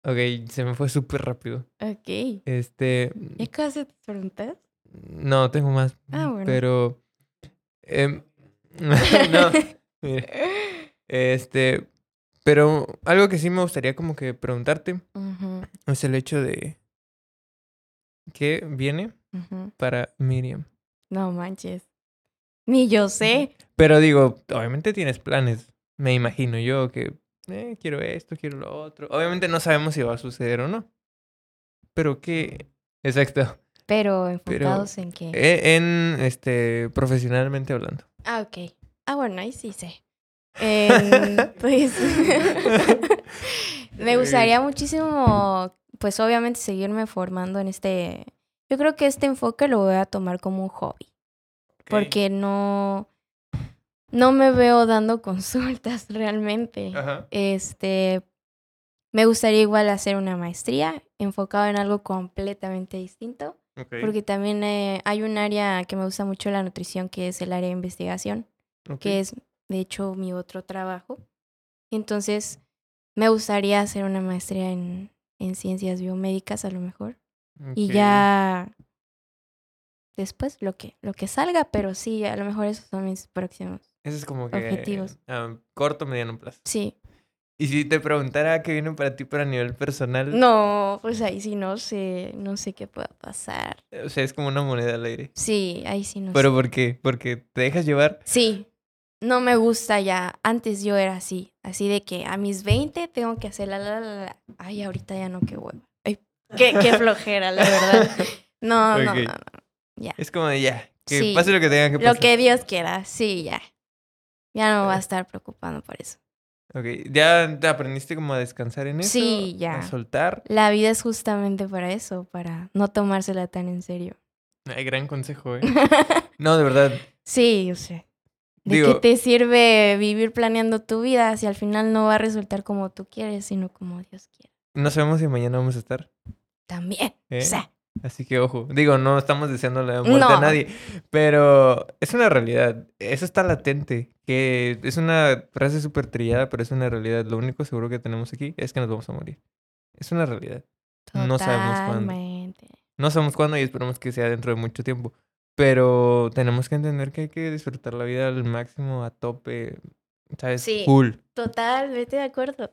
Ok, se me fue súper rápido.
ok.
Este.
¿Ya casi te preguntas?
No, tengo más.
Ah, bueno.
Pero. em, [LAUGHS] no. [LAUGHS] mira, Este. Pero algo que sí me gustaría como que preguntarte es el hecho de. ¿Qué viene para Miriam?
No manches. Ni yo sé.
Pero digo, obviamente tienes planes. Me imagino yo que eh, quiero esto, quiero lo otro. Obviamente no sabemos si va a suceder o no. Pero qué. Exacto.
Pero enfocados en qué.
Eh, En este profesionalmente hablando.
Ah, ok. Ah, bueno, ahí sí sé. En, [LAUGHS] pues. [LAUGHS] Me gustaría muchísimo, pues obviamente seguirme formando en este... Yo creo que este enfoque lo voy a tomar como un hobby. Porque no... No me veo dando [LAUGHS] consultas realmente.
Ajá.
Este... Me gustaría igual hacer una maestría enfocado en algo completamente distinto. Porque también eh, hay un área que me gusta mucho la nutrición, que es el área de investigación, que es de hecho mi otro trabajo. Entonces, me gustaría hacer una maestría en, en ciencias biomédicas a lo mejor. Y ya después lo que, lo que salga, pero sí, a lo mejor esos son mis próximos.
Eso es como que...
objetivos.
corto, mediano plazo.
Sí.
Y si te preguntara qué viene para ti para nivel personal,
No, pues ahí sí no sé, no sé qué pueda pasar.
o sea, es como una moneda al aire.
Sí, ahí sí no
¿Pero
sé.
por qué? Porque te dejas llevar.
Sí, no me gusta ya. Antes yo era así, así de que a mis 20 tengo que hacer la la la. la. Ay, ahorita ya no, qué hueva. Ay, qué, qué [LAUGHS] flojera, la verdad. No, no, no, no. Ya.
Es como de ya, que
Sí.
pase lo que tenga que pasar.
Lo que Dios quiera, sí, ya. Ya no me voy a
Eh.
estar preocupando por eso.
Ok, ¿ya te aprendiste como a descansar en eso?
Sí, ya.
A soltar.
La vida es justamente para eso, para no tomársela tan en serio.
Ay, gran consejo, ¿eh? [LAUGHS] No, de verdad.
sí, o sea. ¿De
Digo-
qué te sirve vivir planeando tu vida si al final no va a resultar como tú quieres, sino como Dios quiere?
No sabemos si mañana vamos a estar.
También.
¿eh?
O sea,
Así que ojo. Digo, no estamos deseando la muerte a nadie. Pero es una realidad. Eso está latente. Que es una frase súper trillada, pero es una realidad. Lo único seguro que tenemos aquí es que nos vamos a morir. Es una realidad. No sabemos cuándo.
totalmente.
No sabemos cuándo y esperamos que sea dentro de mucho tiempo. Pero tenemos que entender que hay que disfrutar la vida al máximo, a tope. ¿Sabes?
Sí.
Full.
Totalmente de acuerdo.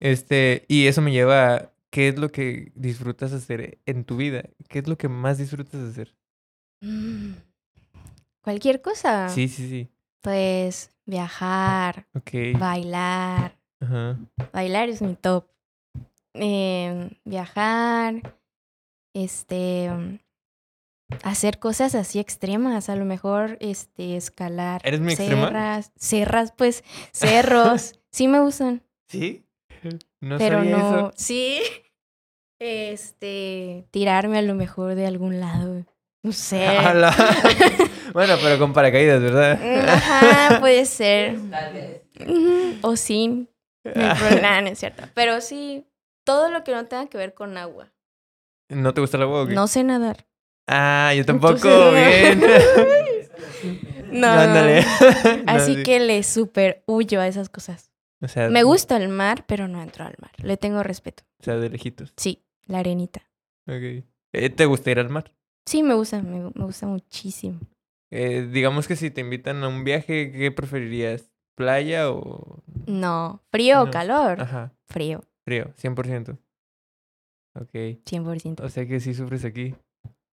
Este, y eso me lleva qué es lo que disfrutas hacer en tu vida. ¿Qué es lo que más disfrutas hacer?
Mm. Cualquier cosa.
Sí, sí, sí.
Pues viajar,
Ok.
bailar.
Ajá.
Bailar es mi top. Em, viajar, este, mm, hacer cosas así extremas, a lo mejor, este, escalar.
¿Eres muy extrema?
cerras, cerras, pues, [LAUGHS] cerros, sí me gustan,
¿Sí? [LAUGHS] No
pero
sabía
no,
eso.
sí, este, tirarme a lo mejor de algún lado, no sé. [LAUGHS] [LAUGHS]
Bueno, pero con paracaídas, ¿verdad?
Ajá, puede ser. [LAUGHS] O sin. No no es cierto. Pero sí, todo lo que no tenga que ver con agua.
¿No te gusta el agua o qué?
No sé nadar.
Ah, yo tampoco. Bien.
No.
No,
Así
sí.
que le super huyo a esas cosas.
O sea,
Me gusta el mar, pero no entro al mar. Le tengo respeto.
O sea, de lejitos.
Sí, la arenita.
Ok. Eh, ¿Te gusta ir al mar?
Sí, me gusta, me, me gusta muchísimo.
Eh, digamos que si te invitan a un viaje, ¿qué preferirías? ¿Playa o...?
No, frío o calor.
Ajá,
Frío,
frío, 100%. Ok.
100%.
O sea que sí sufres aquí.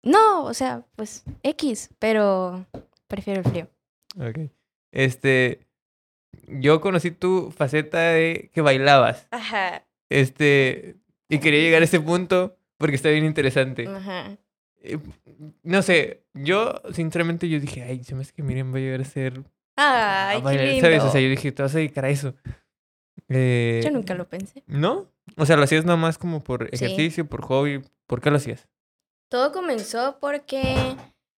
No, o sea, pues X, pero prefiero el frío.
Ok. Este... Yo conocí tu faceta de que bailabas.
Ajá,
Este... Y quería llegar a ese punto porque está bien interesante.
ajá.
Eh, No sé, yo sinceramente yo dije, ay, se me hace que Miriam va a llegar a ser... a
Ay, qué
bailar",
lindo.
¿Sabes? O sea, yo dije, te vas a dedicar a eso. Eh,
Yo nunca lo pensé.
¿No? O sea, lo hacías nada más como por
Sí.
ejercicio, por hobby. ¿Por qué lo hacías?
Todo comenzó porque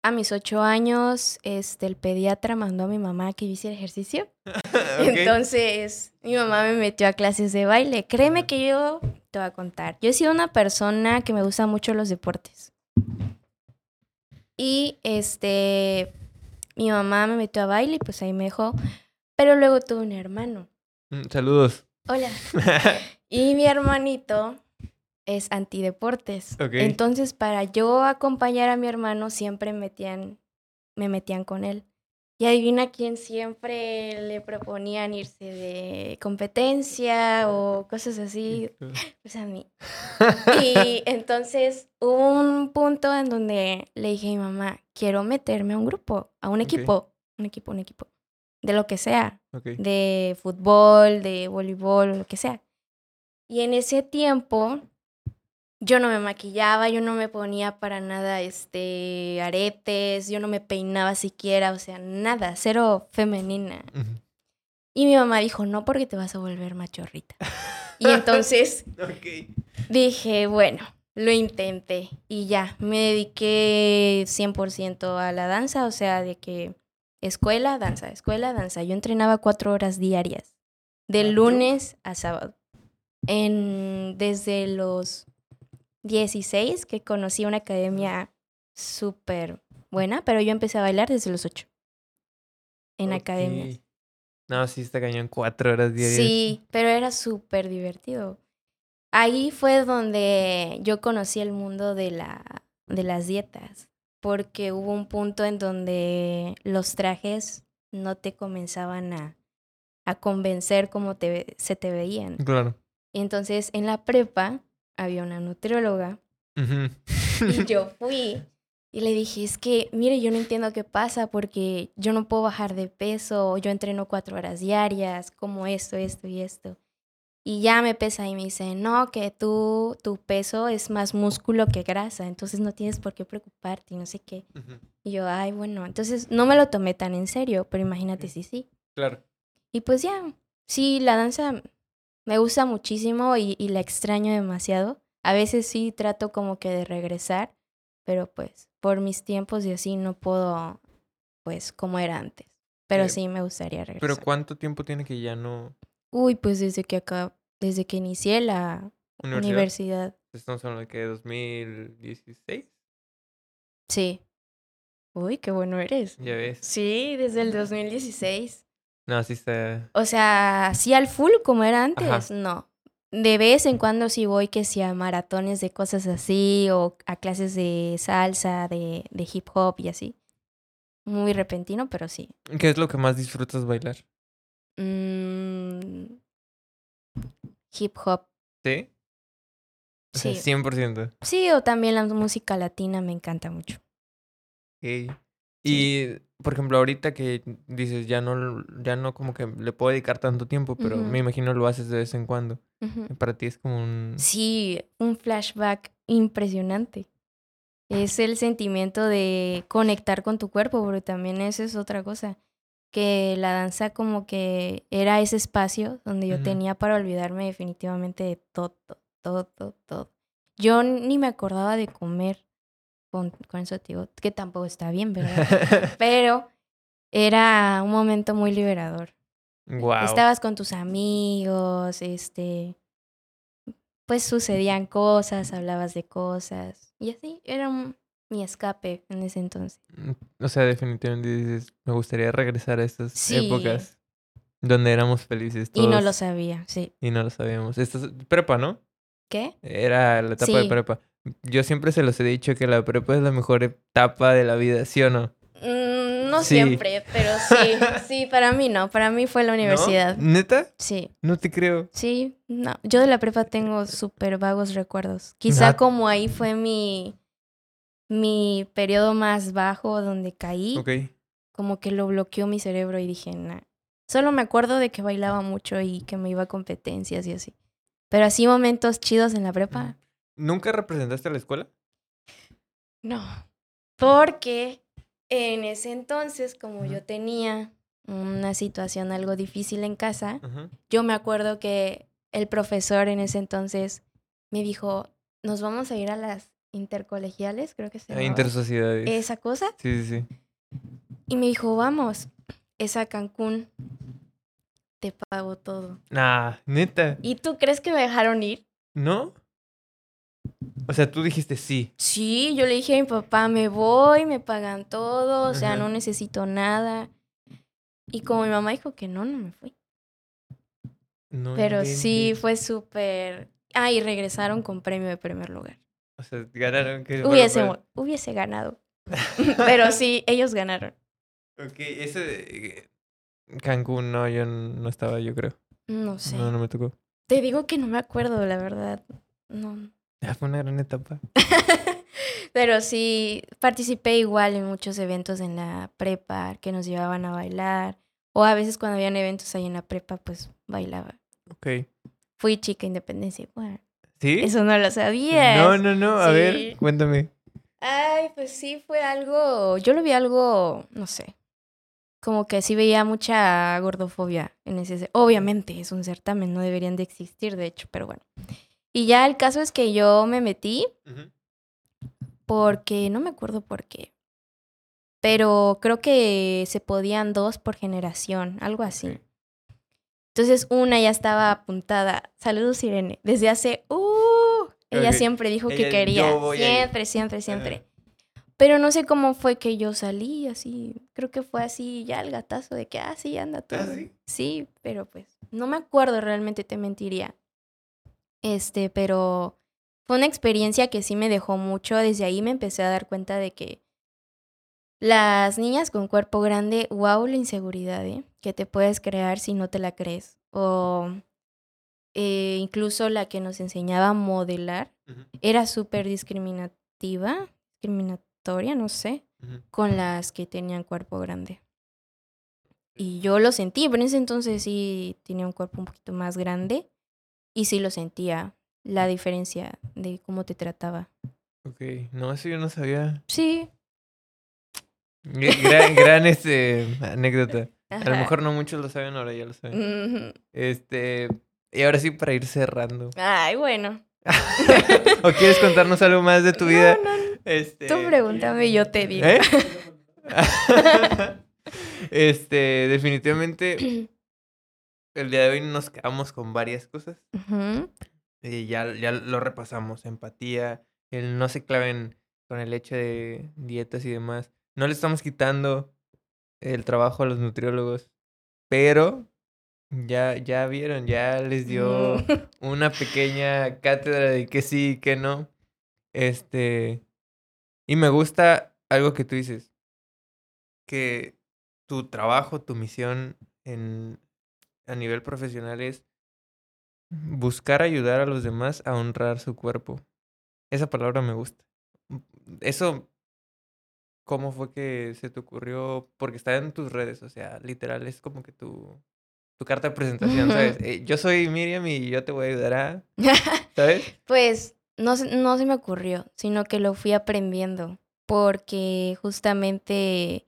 a mis ocho años, este, el pediatra mandó a mi mamá que yo hiciera ejercicio. [LAUGHS] Entonces, mi mamá me metió a clases de baile. Créeme que yo te voy a contar. Yo he sido una persona que me gusta mucho los deportes. Y este, mi mamá me metió a baile y pues ahí me dejó. Pero luego tuve un hermano.
Mm, Saludos.
Hola. [LAUGHS] Y mi hermanito es antideportes.
Ok.
Entonces, para yo acompañar a mi hermano, siempre metían, me metían con él. Y adivina quién siempre le proponían irse de competencia o cosas así. [LAUGHS] Pues a mí. Y entonces hubo un punto en donde le dije a mi mamá, quiero meterme a un grupo, a un equipo, un equipo, un equipo, de lo que sea de fútbol, de voleibol, lo que sea. Y en ese tiempo yo no me maquillaba, yo no me ponía para nada este aretes, yo no me peinaba siquiera, o sea, nada, cero femenina. Y mi mamá dijo, "No porque te vas a volver machorrita." Y [LAUGHS] entonces dije, bueno, lo intenté y ya, me dediqué 100% a la danza, o sea, de que escuela, danza, escuela, danza. Yo entrenaba cuatro horas diarias, de
Ah,
lunes a sábado. En, desde los 16 que conocí una academia súper buena, pero yo empecé a bailar desde los 8 en academias.
Ok. No, sí está cañón. Cuatro horas diarias.
Sí, pero era súper divertido. Ahí fue donde yo conocí el mundo de, la, de las dietas, porque hubo un punto en donde los trajes no te comenzaban a, a convencer como te, se te veían.
Claro.
Entonces, en la prepa había una nutrióloga
Ujú.
y [LAUGHS] yo fui y le dije, es que, mire, yo no entiendo qué pasa porque yo no puedo bajar de peso, yo entreno cuatro horas diarias, como esto, esto y esto. Y ya me pesa y me dice, no, que tú, tu peso es más músculo que grasa, entonces no tienes por qué preocuparte y no sé qué.
Ujú.
Y yo, ay, bueno, entonces no me lo tomé tan en serio, pero imagínate si sí.
Claro.
Y pues ya, sí, la danza me gusta muchísimo y, y la extraño demasiado. A veces sí trato como que de regresar, pero pues por mis tiempos y así no puedo, pues como era antes. Pero
Eh,
sí me gustaría
Pero
regresar.
¿cuánto tiempo tiene que ya no
Uy, pues desde que acá, desde que inicié la
universidad?
universidad,
Estamos hablando de que 2016.
sí. Uy, qué bueno eres.
Ya ves.
Sí, desde el 2016.
No, sí está.
O sea, sí al full como era antes,
Ajá.
no. De vez en cuando sí voy que sí a maratones de cosas así o a clases de salsa, de, de hip hop y así. Muy repentino, pero sí.
¿Qué es lo que más disfrutas bailar?
Mm, hip hop.
¿Sí? O sea,
Sí.
100%.
Sí, o también la música latina me encanta mucho.
Y, por ejemplo, ahorita que dices, ya no, ya no como que le puedo dedicar tanto tiempo, pero me imagino lo haces de vez en cuando. Para ti es como un...
Sí, un flashback impresionante. Es el sentimiento de conectar con tu cuerpo, porque también esa es otra cosa. Que la danza como que era ese espacio donde yo tenía para olvidarme definitivamente de todo, todo, todo, todo. Yo ni me acordaba de comer. Con, con eso te digo, que tampoco está bien, ¿verdad? [LAUGHS] Pero era un momento muy liberador.
wow.
Estabas con tus amigos, este, pues sucedían cosas, hablabas de cosas y así era un- mi escape en ese entonces.
O sea, definitivamente dices, me gustaría regresar a estas
Sí.
épocas donde éramos felices
Y no lo sabía, sí.
y no lo sabíamos. Esto es prepa, ¿no?
¿Qué?
Era la etapa de prepa. Yo siempre se los he dicho que la prepa es la mejor etapa de la vida, ¿sí o no?
Mm, no
Sí.
siempre, pero sí, [LAUGHS] sí, para mí no, para mí fue la universidad.
¿No? ¿Neta?
Sí,
No te creo.
sí, no, yo de la prepa tengo súper vagos recuerdos. Quizá como ahí fue mi, mi periodo más bajo donde caí.
Ok.
como que lo bloqueó mi cerebro y dije, nah. Solo me acuerdo de que bailaba mucho y que me iba a competencias y así. Pero así momentos chidos en la prepa,
¿Nunca representaste a la escuela?
no. Porque en ese entonces, como yo tenía una situación algo difícil en casa, yo me acuerdo que el profesor en ese entonces me dijo, nos vamos a ir a las intercolegiales, creo que se
A
llamaba,
intersociedades.
esa cosa.
Sí, sí, sí.
Y me dijo, vamos, es a Cancún, te pago todo.
Nah, neta.
¿Y tú crees que me dejaron ir?
¿No? O sea, tú dijiste sí.
Sí, yo le dije a mi papá, me voy, me pagan todo, o sea,
Ajá.
no necesito nada. Y como mi mamá dijo que no, no me fui.
No
Pero sí, fue súper... Ah, y regresaron con premio de primer lugar.
O sea, ganaron. Que
Hubiese,
para-
hubiese ganado. [LAUGHS] Pero sí, ellos ganaron.
Ok, ese de Cancún, no, yo no estaba, yo creo.
No sé.
No, no me tocó.
Te digo que no me acuerdo, la verdad. No.
Fue una gran etapa. [LAUGHS]
Pero sí, participé igual en muchos eventos en la prepa que nos llevaban a bailar. O a veces cuando habían eventos ahí en la prepa, pues bailaba.
Ok.
Fui chica independencia. Bueno,
¿Sí?
eso no lo sabías.
No, no, no. A
Sí.
ver, cuéntame.
Ay, pues sí, fue algo. Yo lo vi algo, no sé. como que sí veía mucha gordofobia en ese... Obviamente es un certamen, no deberían de existir, de hecho, pero bueno. Y ya el caso es que yo me metí porque no me acuerdo por qué. Pero creo que se podían dos por generación, algo así. Entonces una ya estaba apuntada. Saludos, Irene. Desde hace... Uh, ella siempre dijo que quería. Siempre, siempre, siempre. Pero no sé cómo fue que yo salí así. Creo que fue así ya el gatazo de que, ah, sí, anda todo.
¿Ah, sí?
sí, pero pues no me acuerdo realmente, te mentiría. Este, pero fue una experiencia que sí me dejó mucho. Desde ahí me empecé a dar cuenta de que las niñas con cuerpo grande, wow, la inseguridad ¿eh? que te puedes crear si no te la crees. O eh, incluso la que nos enseñaba a modelar era súper discriminativa, discriminativa no sé, con las que tenían cuerpo grande. Y yo lo sentí, pero en ese entonces sí tenía un cuerpo un poquito más grande y sí lo sentía, la diferencia de cómo te trataba.
Ok, no, eso yo no sabía.
Sí.
Gran, gran [LAUGHS] este, anécdota. A lo mejor no muchos lo saben, ahora ya lo saben. Este, y ahora sí para ir cerrando.
Ay, bueno. [LAUGHS]
¿O quieres contarnos algo más de tu vida?
No, este... Tú pregúntame y yo te digo.
¿Eh? [LAUGHS] este, definitivamente, [CLEARS THROAT] el día de hoy nos quedamos con varias cosas. y ya, ya lo repasamos. Empatía, el no se claven con el hecho de dietas y demás. No le estamos quitando el trabajo a los nutriólogos, pero ya, ya vieron, ya les dio [LAUGHS] una pequeña cátedra de que sí y que no. Este, y me gusta algo que tú dices, que tu trabajo, tu misión en, a nivel profesional es buscar ayudar a los demás a honrar su cuerpo. Esa palabra me gusta. Eso, ¿cómo fue que se te ocurrió? Porque está en tus redes, o sea, literal, es como que tu, tu carta de presentación, ¿sabes? Eh, yo soy Miriam y yo te voy a ayudar a... [LAUGHS] ¿Sabes?
pues no, no se me ocurrió, sino que lo fui aprendiendo, porque justamente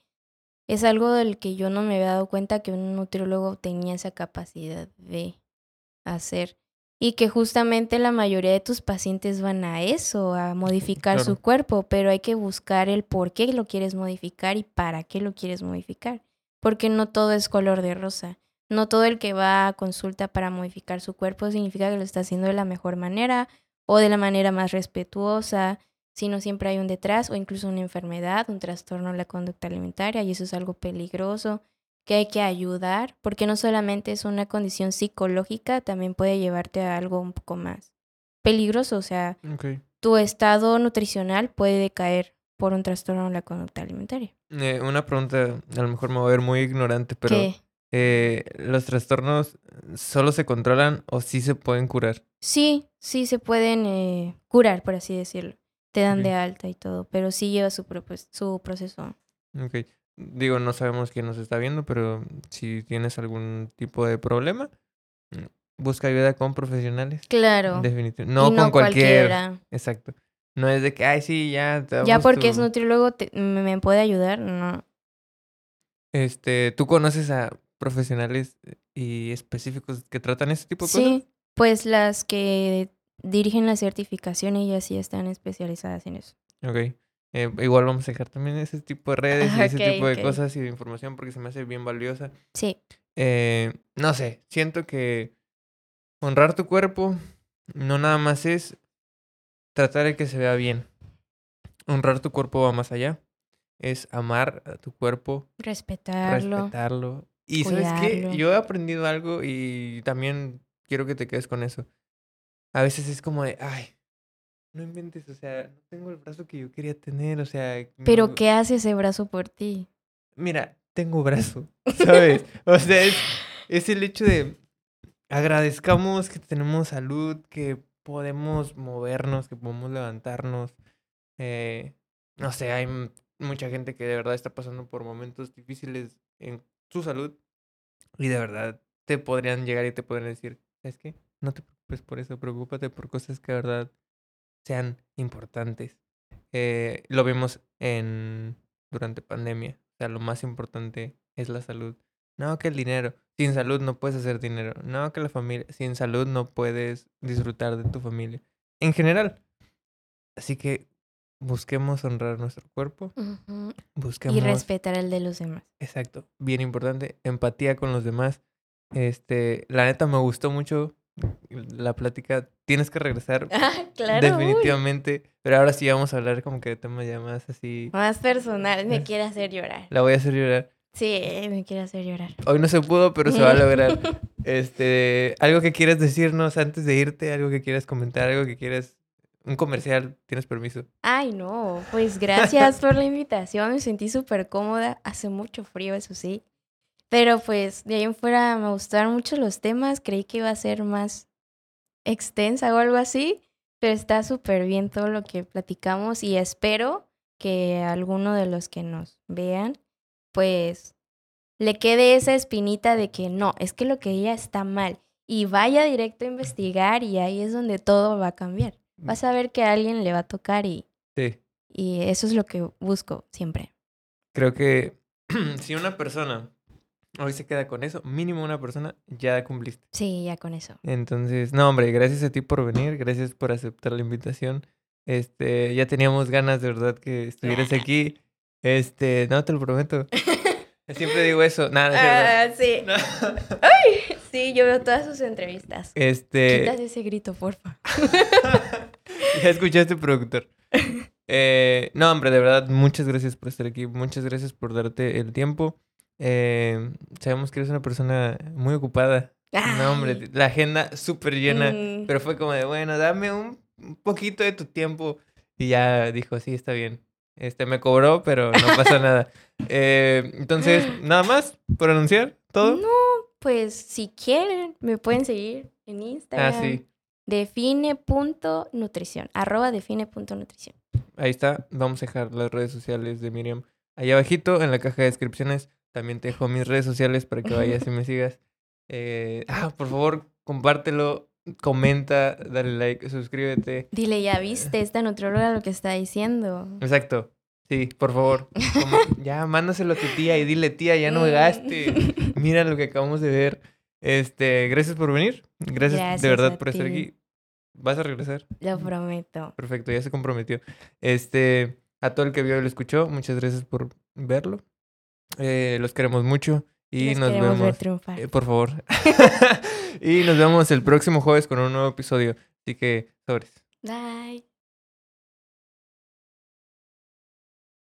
es algo del que yo no me había dado cuenta que un nutriólogo tenía esa capacidad de hacer. Y que justamente la mayoría de tus pacientes van a eso, a modificar su cuerpo, pero hay que buscar el por qué lo quieres modificar y para qué lo quieres modificar. Porque no todo es color de rosa. No todo el que va a consulta para modificar su cuerpo significa que lo está haciendo de la mejor manera o de la manera más respetuosa, sino siempre hay un detrás o incluso una enfermedad, un trastorno de la conducta alimentaria y eso es algo peligroso que hay que ayudar porque no solamente es una condición psicológica, también puede llevarte a algo un poco más peligroso, o sea, tu estado nutricional puede decaer por un trastorno de la conducta alimentaria.
Eh, una pregunta, a lo mejor me voy a ver muy ignorante, pero eh, ¿los trastornos solo se controlan o sí se pueden curar?
Sí, sí se pueden eh, curar, por así decirlo. Te dan de alta y todo, pero sí lleva su, su proceso.
Ok. Digo, no sabemos quién nos está viendo, pero si tienes algún tipo de problema, mm, busca ayuda con profesionales.
Claro.
Definitivamente. No, con cualquier. Exacto. No es de que, ay, sí, ya.
ya porque es nutriólogo, me puede ayudar, no.
Este, ¿tú conoces a profesionales y específicos que tratan ese tipo de cosas? Sí,
pues las que dirigen la certificación, ellas sí están especializadas en eso.
Ok. Eh, igual vamos a dejar también ese tipo de redes y ese tipo de cosas y de información porque se me hace bien valiosa.
Sí.
Eh, no sé, siento que honrar tu cuerpo no nada más es tratar de que se vea bien. Honrar tu cuerpo va más allá. Es amar a tu cuerpo.
Respetarlo.
Respetarlo. Y sabes qué, yo he aprendido algo y también quiero que te quedes con eso. A veces es como de, ay, no inventes, o sea, no tengo el brazo que yo quería tener, o sea...
Pero ¿qué hace ese brazo por ti?
Mira, tengo brazo, [LAUGHS] ¿sabes? o sea, es, es el hecho de agradezcamos que tenemos salud, que podemos movernos, que podemos levantarnos. Eh, no sé, hay mucha gente que de verdad está pasando por momentos difíciles en su salud y de verdad te podrían llegar y te podrían decir, es que no te preocupes por eso, preocúpate por cosas que de verdad sean importantes. Eh, lo vimos en durante pandemia. sea, lo más importante es la salud. No, que el dinero. Sin salud no puedes hacer dinero. No, que la familia. Sin salud no puedes disfrutar de tu familia. En general. Así que busquemos honrar nuestro cuerpo.
Ujú.
Busquemos.
Y respetar el de los demás.
Exacto. Bien importante. Empatía con los demás. Este, la neta me gustó mucho la plática. Tienes que regresar. [LAUGHS]
Ah, claro. uy.
definitivamente. Pero ahora sí vamos a hablar como que de temas ya más así.
Más personal, me quiere hacer llorar.
La voy a hacer llorar.
Sí, me quiere hacer llorar.
Hoy no se pudo, pero se va a [LAUGHS] lograr. Este, algo que quieras decirnos antes de irte, algo que quieras comentar, algo que quieras, un comercial, tienes permiso.
Ay, no, pues gracias por la invitación, me sentí súper cómoda, hace mucho frío, eso sí, pero pues de ahí en fuera me gustaron mucho los temas, creí que iba a ser más extensa o algo así, pero está súper bien todo lo que platicamos y espero que alguno de los que nos vean, pues le quede esa espinita de que no, es que lo que ella está mal y vaya directo a investigar y ahí es donde todo va a cambiar. Vas a ver que a alguien le va a tocar y,
Sí,
y eso es lo que busco siempre.
creo que [CLEARS THROAT] si una persona hoy se queda con eso, mínimo una persona, ya cumpliste.
Sí, ya con eso.
Entonces, no, hombre, gracias a ti por venir, gracias por aceptar la invitación. Este, ya teníamos ganas de verdad que estuvieras aquí. Este, no, te lo prometo. [LAUGHS] Siempre digo eso. Nada, no es
sí.
cierto.
Sí, yo veo todas sus entrevistas.
Este,
Quitas ese grito, porfa. [LAUGHS]
ya escuchaste, productor. [LAUGHS] Eh, no, hombre, de verdad, muchas gracias por estar aquí. Muchas gracias por darte el tiempo. Eh, sabemos que eres una persona muy ocupada. No, hombre, la agenda súper llena.
mm,
Pero fue como de, bueno, dame un, un poquito de tu tiempo. Y ya dijo, sí, está bien. Este, me cobró, pero no pasa [LAUGHS] nada. Eh, entonces, nada más por anunciar todo.
No, pues si quieren, me pueden seguir en Instagram.
Ah, sí.
Define.nutrición. Arroba define.nutrición.
Ahí está. Vamos a dejar las redes sociales de Miriam allá abajito en la caja de descripciones. También te dejo mis redes sociales para que vayas y [LAUGHS] me sigas. Eh, ah, por favor, compártelo, comenta, dale like, suscríbete.
Dile, ya viste esta nutrióloga lo que está diciendo.
Exacto. Sí, por favor. Como- [LAUGHS] ya, mándaselo a tu tía y dile, tía, ya no me gaste. [LAUGHS] Mira lo que acabamos de ver. Este, gracias por venir. Gracias,
Gracias
de verdad por estar aquí. ¿Vas a regresar?
Lo prometo.
Perfecto, ya se comprometió. Este, a todo el que vio y lo escuchó, muchas gracias por verlo. Eh, los queremos mucho y
Los
nos vemos. eh, por favor. [LAUGHS] y nos vemos el próximo jueves con un nuevo episodio. Así que, sobres.
Bye.